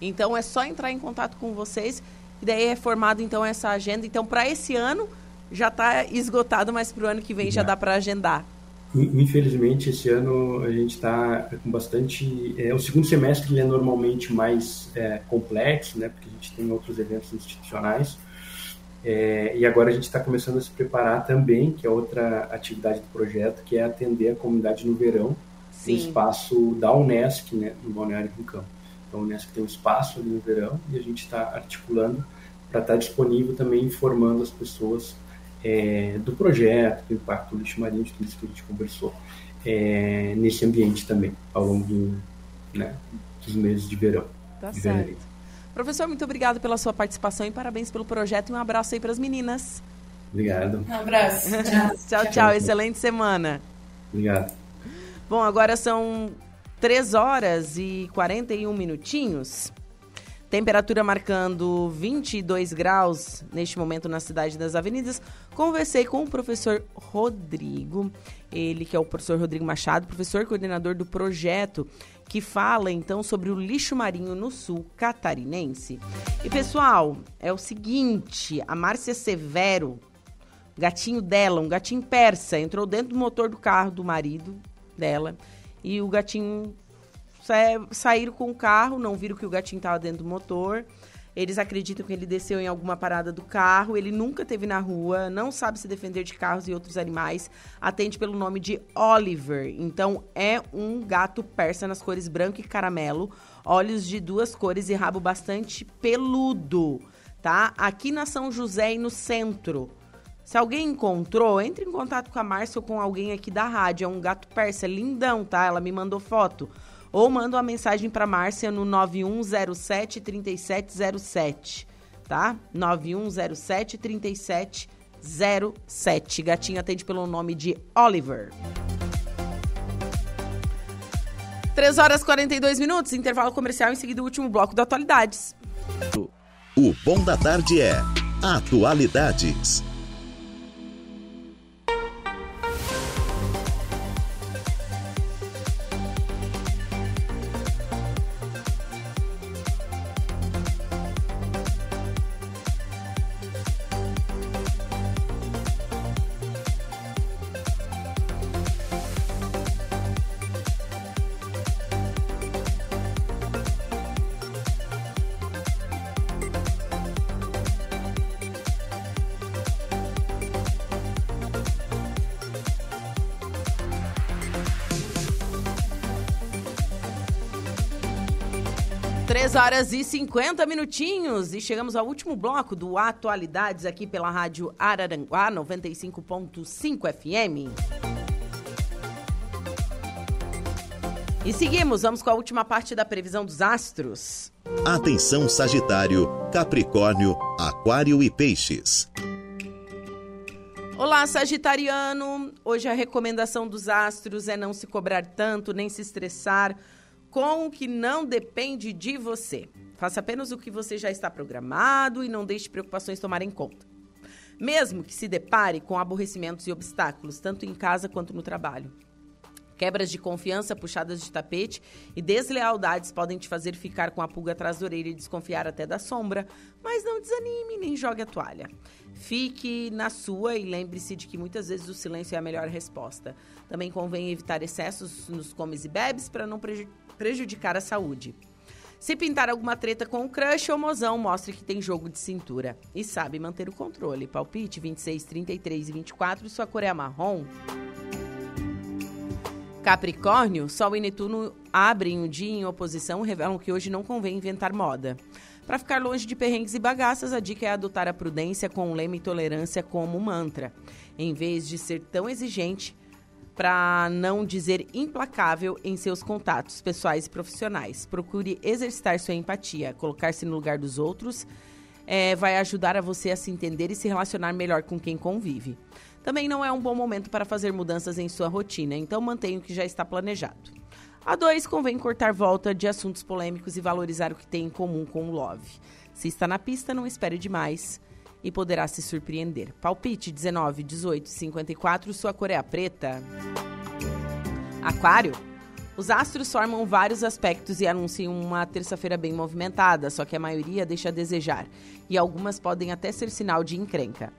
Speaker 1: Então é só entrar em contato com vocês, e daí é formado então essa agenda. Então, para esse ano já está esgotado, mas para o ano que vem já, já dá para agendar.
Speaker 8: Infelizmente, esse ano a gente está com bastante. É, o segundo semestre ele é normalmente mais é, complexo, né? Porque a gente tem outros eventos institucionais. É, e agora a gente está começando a se preparar também, que é outra atividade do projeto, que é atender a comunidade no verão, Sim. no espaço da Unesc, né, no Balneário Campo. Então, a Unesc tem um espaço ali no verão e a gente está articulando para estar tá disponível também informando as pessoas é, do projeto, do impacto do lixo marinho, de tudo isso que a gente conversou, é, nesse ambiente também, ao longo do, né, dos meses de verão.
Speaker 1: Tá de certo. Verão. Professor, muito obrigado pela sua participação e parabéns pelo projeto e um abraço aí para as meninas.
Speaker 8: Obrigado.
Speaker 9: Um abraço.
Speaker 1: tchau, tchau, tchau. Excelente semana.
Speaker 8: Obrigado.
Speaker 1: Bom, agora são 3 horas e 41 minutinhos. Temperatura marcando 22 graus neste momento na cidade das avenidas. Conversei com o professor Rodrigo, ele que é o professor Rodrigo Machado, professor coordenador do projeto que fala então sobre o lixo marinho no sul catarinense. E pessoal, é o seguinte, a Márcia Severo, gatinho dela, um gatinho persa, entrou dentro do motor do carro do marido dela e o gatinho saíram com o carro, não viram que o gatinho estava dentro do motor. Eles acreditam que ele desceu em alguma parada do carro. Ele nunca teve na rua, não sabe se defender de carros e outros animais. Atende pelo nome de Oliver. Então é um gato persa nas cores branco e caramelo, olhos de duas cores e rabo bastante peludo, tá? Aqui na São José e no centro. Se alguém encontrou, entre em contato com a Márcia ou com alguém aqui da rádio. É um gato persa, lindão, tá? Ela me mandou foto ou manda uma mensagem para Márcia no 9107 3707, tá? 9107 3707. Gatinho atende pelo nome de Oliver. 3 horas e 42 minutos, intervalo comercial, em seguida o último bloco de atualidades.
Speaker 6: O Bom da Tarde é Atualidades.
Speaker 1: Horas e 50 minutinhos e chegamos ao último bloco do Atualidades aqui pela Rádio Araranguá 95.5 FM. E seguimos, vamos com a última parte da previsão dos astros.
Speaker 6: Atenção Sagitário, Capricórnio, Aquário e Peixes.
Speaker 1: Olá, Sagitariano! Hoje a recomendação dos astros é não se cobrar tanto, nem se estressar com o que não depende de você. Faça apenas o que você já está programado e não deixe preocupações tomarem conta. Mesmo que se depare com aborrecimentos e obstáculos, tanto em casa quanto no trabalho. Quebras de confiança, puxadas de tapete e deslealdades podem te fazer ficar com a pulga atrás da orelha e desconfiar até da sombra, mas não desanime nem jogue a toalha. Fique na sua e lembre-se de que muitas vezes o silêncio é a melhor resposta. Também convém evitar excessos nos comes e bebes para não prejudicar prejudicar a saúde. Se pintar alguma treta com o crush ou mozão, mostre que tem jogo de cintura. E sabe manter o controle. Palpite 26, 33 e 24, sua cor é marrom. Capricórnio, Sol e Netuno abrem o dia em oposição e revelam que hoje não convém inventar moda. Para ficar longe de perrengues e bagaças, a dica é adotar a prudência com o lema e tolerância como mantra. Em vez de ser tão exigente, para não dizer implacável em seus contatos pessoais e profissionais. Procure exercitar sua empatia, colocar-se no lugar dos outros. É, vai ajudar a você a se entender e se relacionar melhor com quem convive. Também não é um bom momento para fazer mudanças em sua rotina, então mantenha o que já está planejado. A dois, convém cortar volta de assuntos polêmicos e valorizar o que tem em comum com o Love. Se está na pista, não espere demais e poderá se surpreender. Palpite 19, 18, 54, sua cor é a preta. Aquário. Os astros formam vários aspectos e anunciam uma terça-feira bem movimentada, só que a maioria deixa a desejar, e algumas podem até ser sinal de encrenca.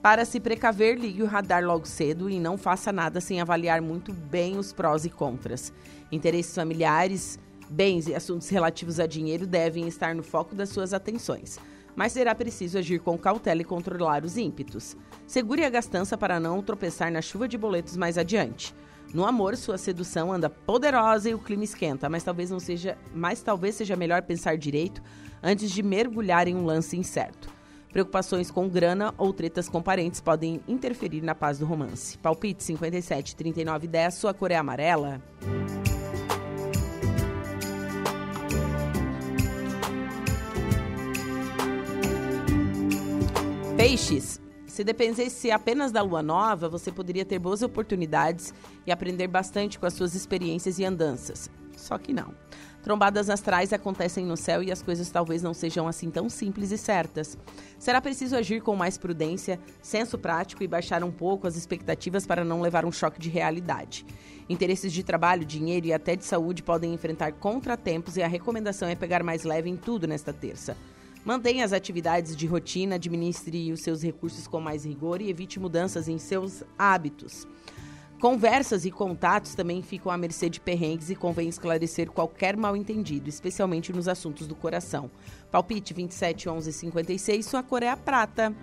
Speaker 1: Para se precaver, ligue o radar logo cedo e não faça nada sem avaliar muito bem os prós e contras. Interesses familiares, bens e assuntos relativos a dinheiro devem estar no foco das suas atenções mas será preciso agir com cautela e controlar os ímpetos. Segure a gastança para não tropeçar na chuva de boletos mais adiante. No amor, sua sedução anda poderosa e o clima esquenta, mas talvez não seja, mas talvez seja melhor pensar direito antes de mergulhar em um lance incerto. Preocupações com grana ou tretas com parentes podem interferir na paz do romance. Palpite 57 39 10, sua cor é amarela. Peixes, se dependesse apenas da lua nova, você poderia ter boas oportunidades e aprender bastante com as suas experiências e andanças. Só que não. Trombadas astrais acontecem no céu e as coisas talvez não sejam assim tão simples e certas. Será preciso agir com mais prudência, senso prático e baixar um pouco as expectativas para não levar um choque de realidade. Interesses de trabalho, dinheiro e até de saúde podem enfrentar contratempos e a recomendação é pegar mais leve em tudo nesta terça. Mantenha as atividades de rotina, administre os seus recursos com mais rigor e evite mudanças em seus hábitos. Conversas e contatos também ficam à mercê de perrengues e convém esclarecer qualquer mal-entendido, especialmente nos assuntos do coração. Palpite 27 11 56, sua cor é a prata.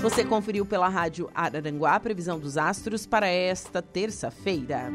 Speaker 1: Você conferiu pela rádio Araranguá a previsão dos astros para esta terça-feira.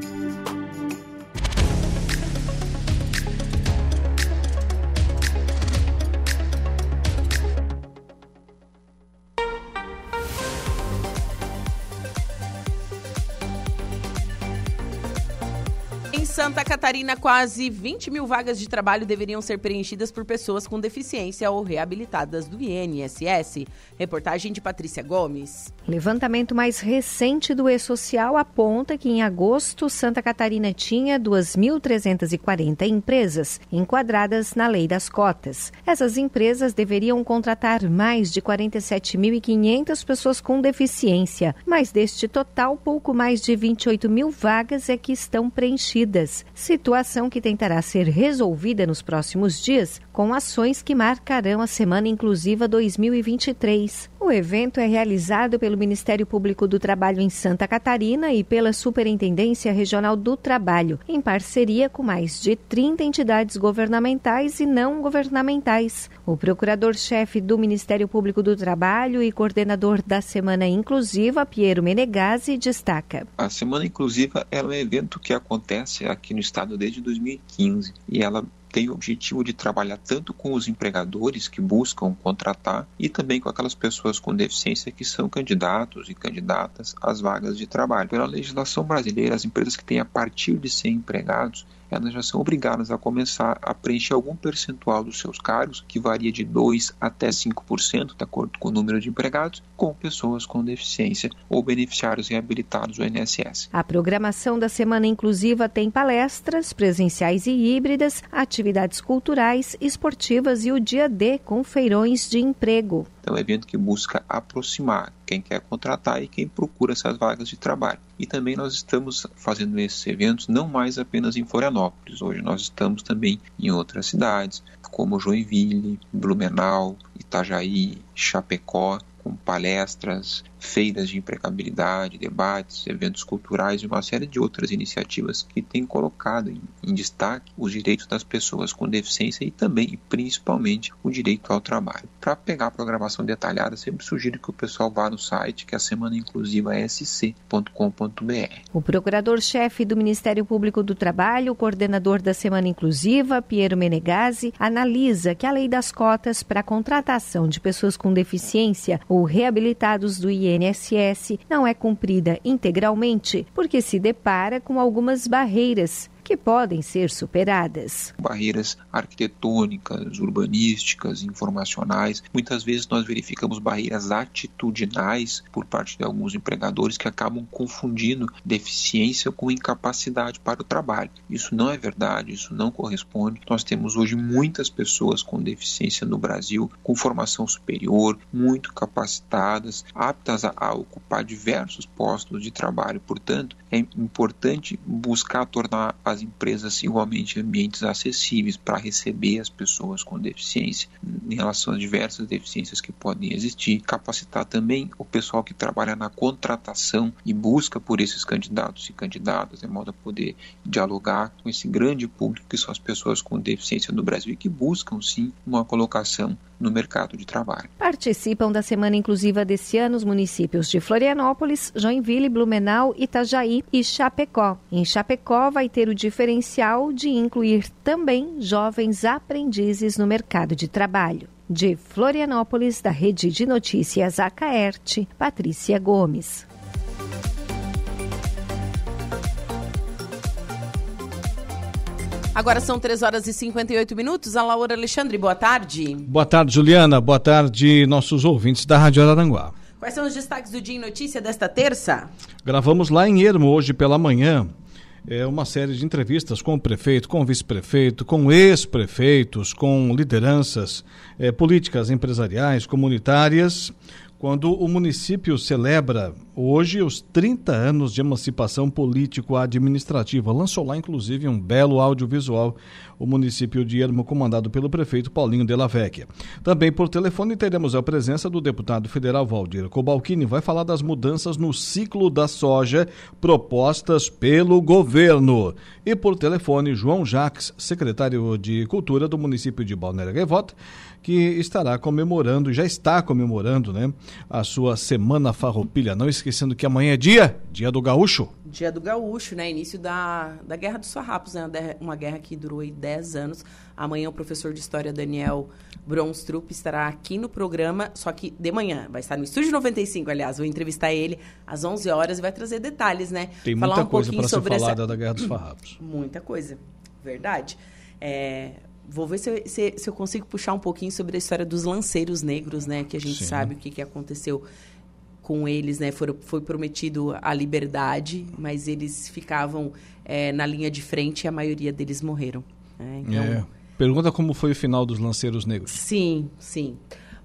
Speaker 1: Santa Catarina, quase 20 mil vagas de trabalho deveriam ser preenchidas por pessoas com deficiência ou reabilitadas do INSS. Reportagem de Patrícia Gomes.
Speaker 10: Levantamento mais recente do E-Social aponta que em agosto Santa Catarina tinha 2.340 empresas enquadradas na lei das cotas. Essas empresas deveriam contratar mais de 47.500 pessoas com deficiência, mas deste total, pouco mais de 28 mil vagas é que estão preenchidas. Situação que tentará ser resolvida nos próximos dias com ações que marcarão a Semana Inclusiva 2023. O evento é realizado pelo Ministério Público do Trabalho em Santa Catarina e pela Superintendência Regional do Trabalho, em parceria com mais de 30 entidades governamentais e não governamentais. O procurador-chefe do Ministério Público do Trabalho e coordenador da Semana Inclusiva, Piero Menegazzi, destaca.
Speaker 11: A Semana Inclusiva é um evento que acontece aqui no estado desde 2015 e ela tem o objetivo de trabalhar tanto com os empregadores que buscam contratar e também com aquelas pessoas com deficiência que são candidatos e candidatas às vagas de trabalho. Pela legislação brasileira, as empresas que têm a partir de 100 empregados elas já são obrigadas a começar a preencher algum percentual dos seus cargos, que varia de 2 até 5%, de acordo com o número de empregados, com pessoas com deficiência ou beneficiários reabilitados do INSS.
Speaker 10: A programação da Semana Inclusiva tem palestras presenciais e híbridas, atividades culturais, esportivas e o dia D com feirões de emprego.
Speaker 11: Então, é um evento que busca aproximar quem quer contratar e quem procura essas vagas de trabalho. E também nós estamos fazendo esses eventos não mais apenas em Florianópolis. Hoje nós estamos também em outras cidades, como Joinville, Blumenau, Itajaí, Chapecó, com palestras, feiras de empregabilidade, debates, eventos culturais e uma série de outras iniciativas que têm colocado em, em, destaque os direitos das pessoas com deficiência e também e principalmente o direito ao trabalho. Para pegar a programação detalhada, sempre sugiro que o pessoal vá no site que é a semana inclusiva sc.com.br.
Speaker 10: O procurador-chefe do Ministério Público do Trabalho, coordenador da Semana Inclusiva, Piero Menegazzi, analisa que a lei das cotas para a contratação de pessoas com deficiência ou reabilitados do INSS não é cumprida integralmente porque se depara com algumas barreiras que podem ser superadas.
Speaker 11: Barreiras arquitetônicas, urbanísticas, informacionais. Muitas vezes nós verificamos barreiras atitudinais por parte de alguns empregadores que acabam confundindo deficiência com incapacidade para o trabalho. Isso não é verdade, isso não corresponde. Nós temos hoje muitas pessoas com deficiência no Brasil, com formação superior, muito capacitadas, aptas a, a ocupar diversos postos de trabalho. Portanto, é importante buscar tornar as empresas igualmente ambientes acessíveis para receber as pessoas com deficiência em relação às diversas deficiências que podem existir, capacitar também o pessoal que trabalha na contratação e busca por esses candidatos e candidatas, de modo a poder dialogar com esse grande público que são as pessoas com deficiência no Brasil e que buscam sim uma colocação no mercado de trabalho.
Speaker 10: Participam da Semana Inclusiva desse ano os municípios de Florianópolis, Joinville, Blumenau, Itajaí e Chapecó. Em Chapecó vai ter o diferencial de incluir também jovens aprendizes no mercado de trabalho. De Florianópolis, da Rede de Notícias Acaerte, Patrícia Gomes.
Speaker 1: Agora são 3 horas e 58 minutos. A Laura Alexandre, boa tarde.
Speaker 12: Boa tarde, Juliana. Boa tarde, nossos ouvintes da Rádio Araranguá.
Speaker 1: Quais são os destaques do Dia em Notícia desta terça?
Speaker 12: Gravamos lá em Ermo hoje pela manhã é, uma série de entrevistas com o prefeito, com o vice-prefeito, com ex-prefeitos, com lideranças é, políticas, empresariais, comunitárias quando o município celebra hoje os 30 anos de emancipação político-administrativa. Lançou lá, inclusive, um belo audiovisual, o município de Ermo, comandado pelo prefeito Paulinho Della Vecchia. Também por telefone teremos a presença do deputado federal Valdir Cobalcini, vai falar das mudanças no ciclo da soja propostas pelo governo. E por telefone, João Jacques, secretário de Cultura do município de Balneário Gaivota, que estará comemorando, já está comemorando, né, a sua Semana Farroupilha. Não esqueça esquecendo que amanhã é dia, dia do gaúcho.
Speaker 1: Dia do gaúcho, né? Início da, da Guerra dos Farrapos, né? Uma guerra que durou aí 10 anos. Amanhã o professor de História Daniel Bronstrup estará aqui no programa, só que de manhã. Vai estar no Estúdio 95, aliás. Vou entrevistar ele às 11 horas e vai trazer detalhes, né?
Speaker 12: Tem
Speaker 1: falar
Speaker 12: muita
Speaker 1: um
Speaker 12: coisa para ser falada
Speaker 1: essa...
Speaker 12: da Guerra dos Farrapos.
Speaker 1: Muita coisa, verdade. É, vou ver se eu, se, se eu, consigo puxar um pouquinho sobre a história dos lanceiros negros, né? Que a gente Sim. sabe o que, que aconteceu com eles, né? Foi, foi prometido a liberdade, mas eles ficavam é, na linha de frente e a maioria deles morreram. Né?
Speaker 12: Então, é. Pergunta como foi o final dos lanceiros negros.
Speaker 1: Sim, sim.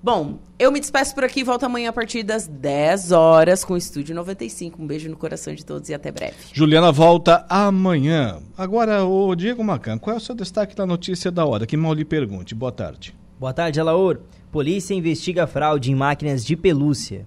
Speaker 1: Bom, eu me despeço por aqui, volto amanhã a partir das 10 horas com o Estúdio 95. Um beijo no coração de todos e até breve.
Speaker 12: Juliana volta amanhã. Agora, o Diego Macan, qual é o seu destaque da notícia da hora? Que mal lhe pergunte. Boa tarde.
Speaker 7: Boa tarde, Alaor. Polícia investiga fraude em máquinas de pelúcia.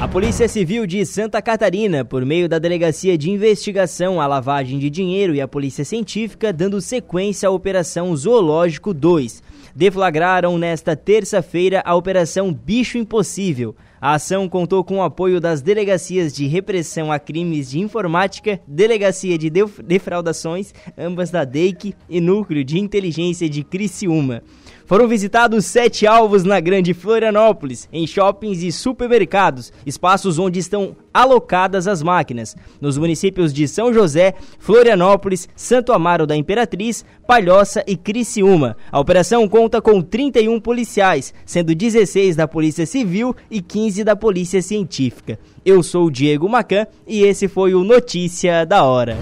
Speaker 7: A Polícia Civil de Santa Catarina, por meio da Delegacia de Investigação à Lavagem de Dinheiro e a Polícia Científica, dando sequência à Operação Zoológico 2 deflagraram nesta terça-feira a Operação Bicho Impossível. A ação contou com o apoio das delegacias de repressão a crimes de informática, delegacia de defraudações, ambas da DEIC e núcleo de inteligência de Criciúma. Foram visitados sete alvos na Grande Florianópolis, em shoppings e supermercados, espaços onde estão alocadas as máquinas, nos municípios de São José, Florianópolis, Santo Amaro da Imperatriz, Palhoça e Criciúma. A operação conta com 31 policiais, sendo 16 da Polícia Civil e 15 da Polícia Científica. Eu sou o Diego Macan e esse foi o Notícia da Hora.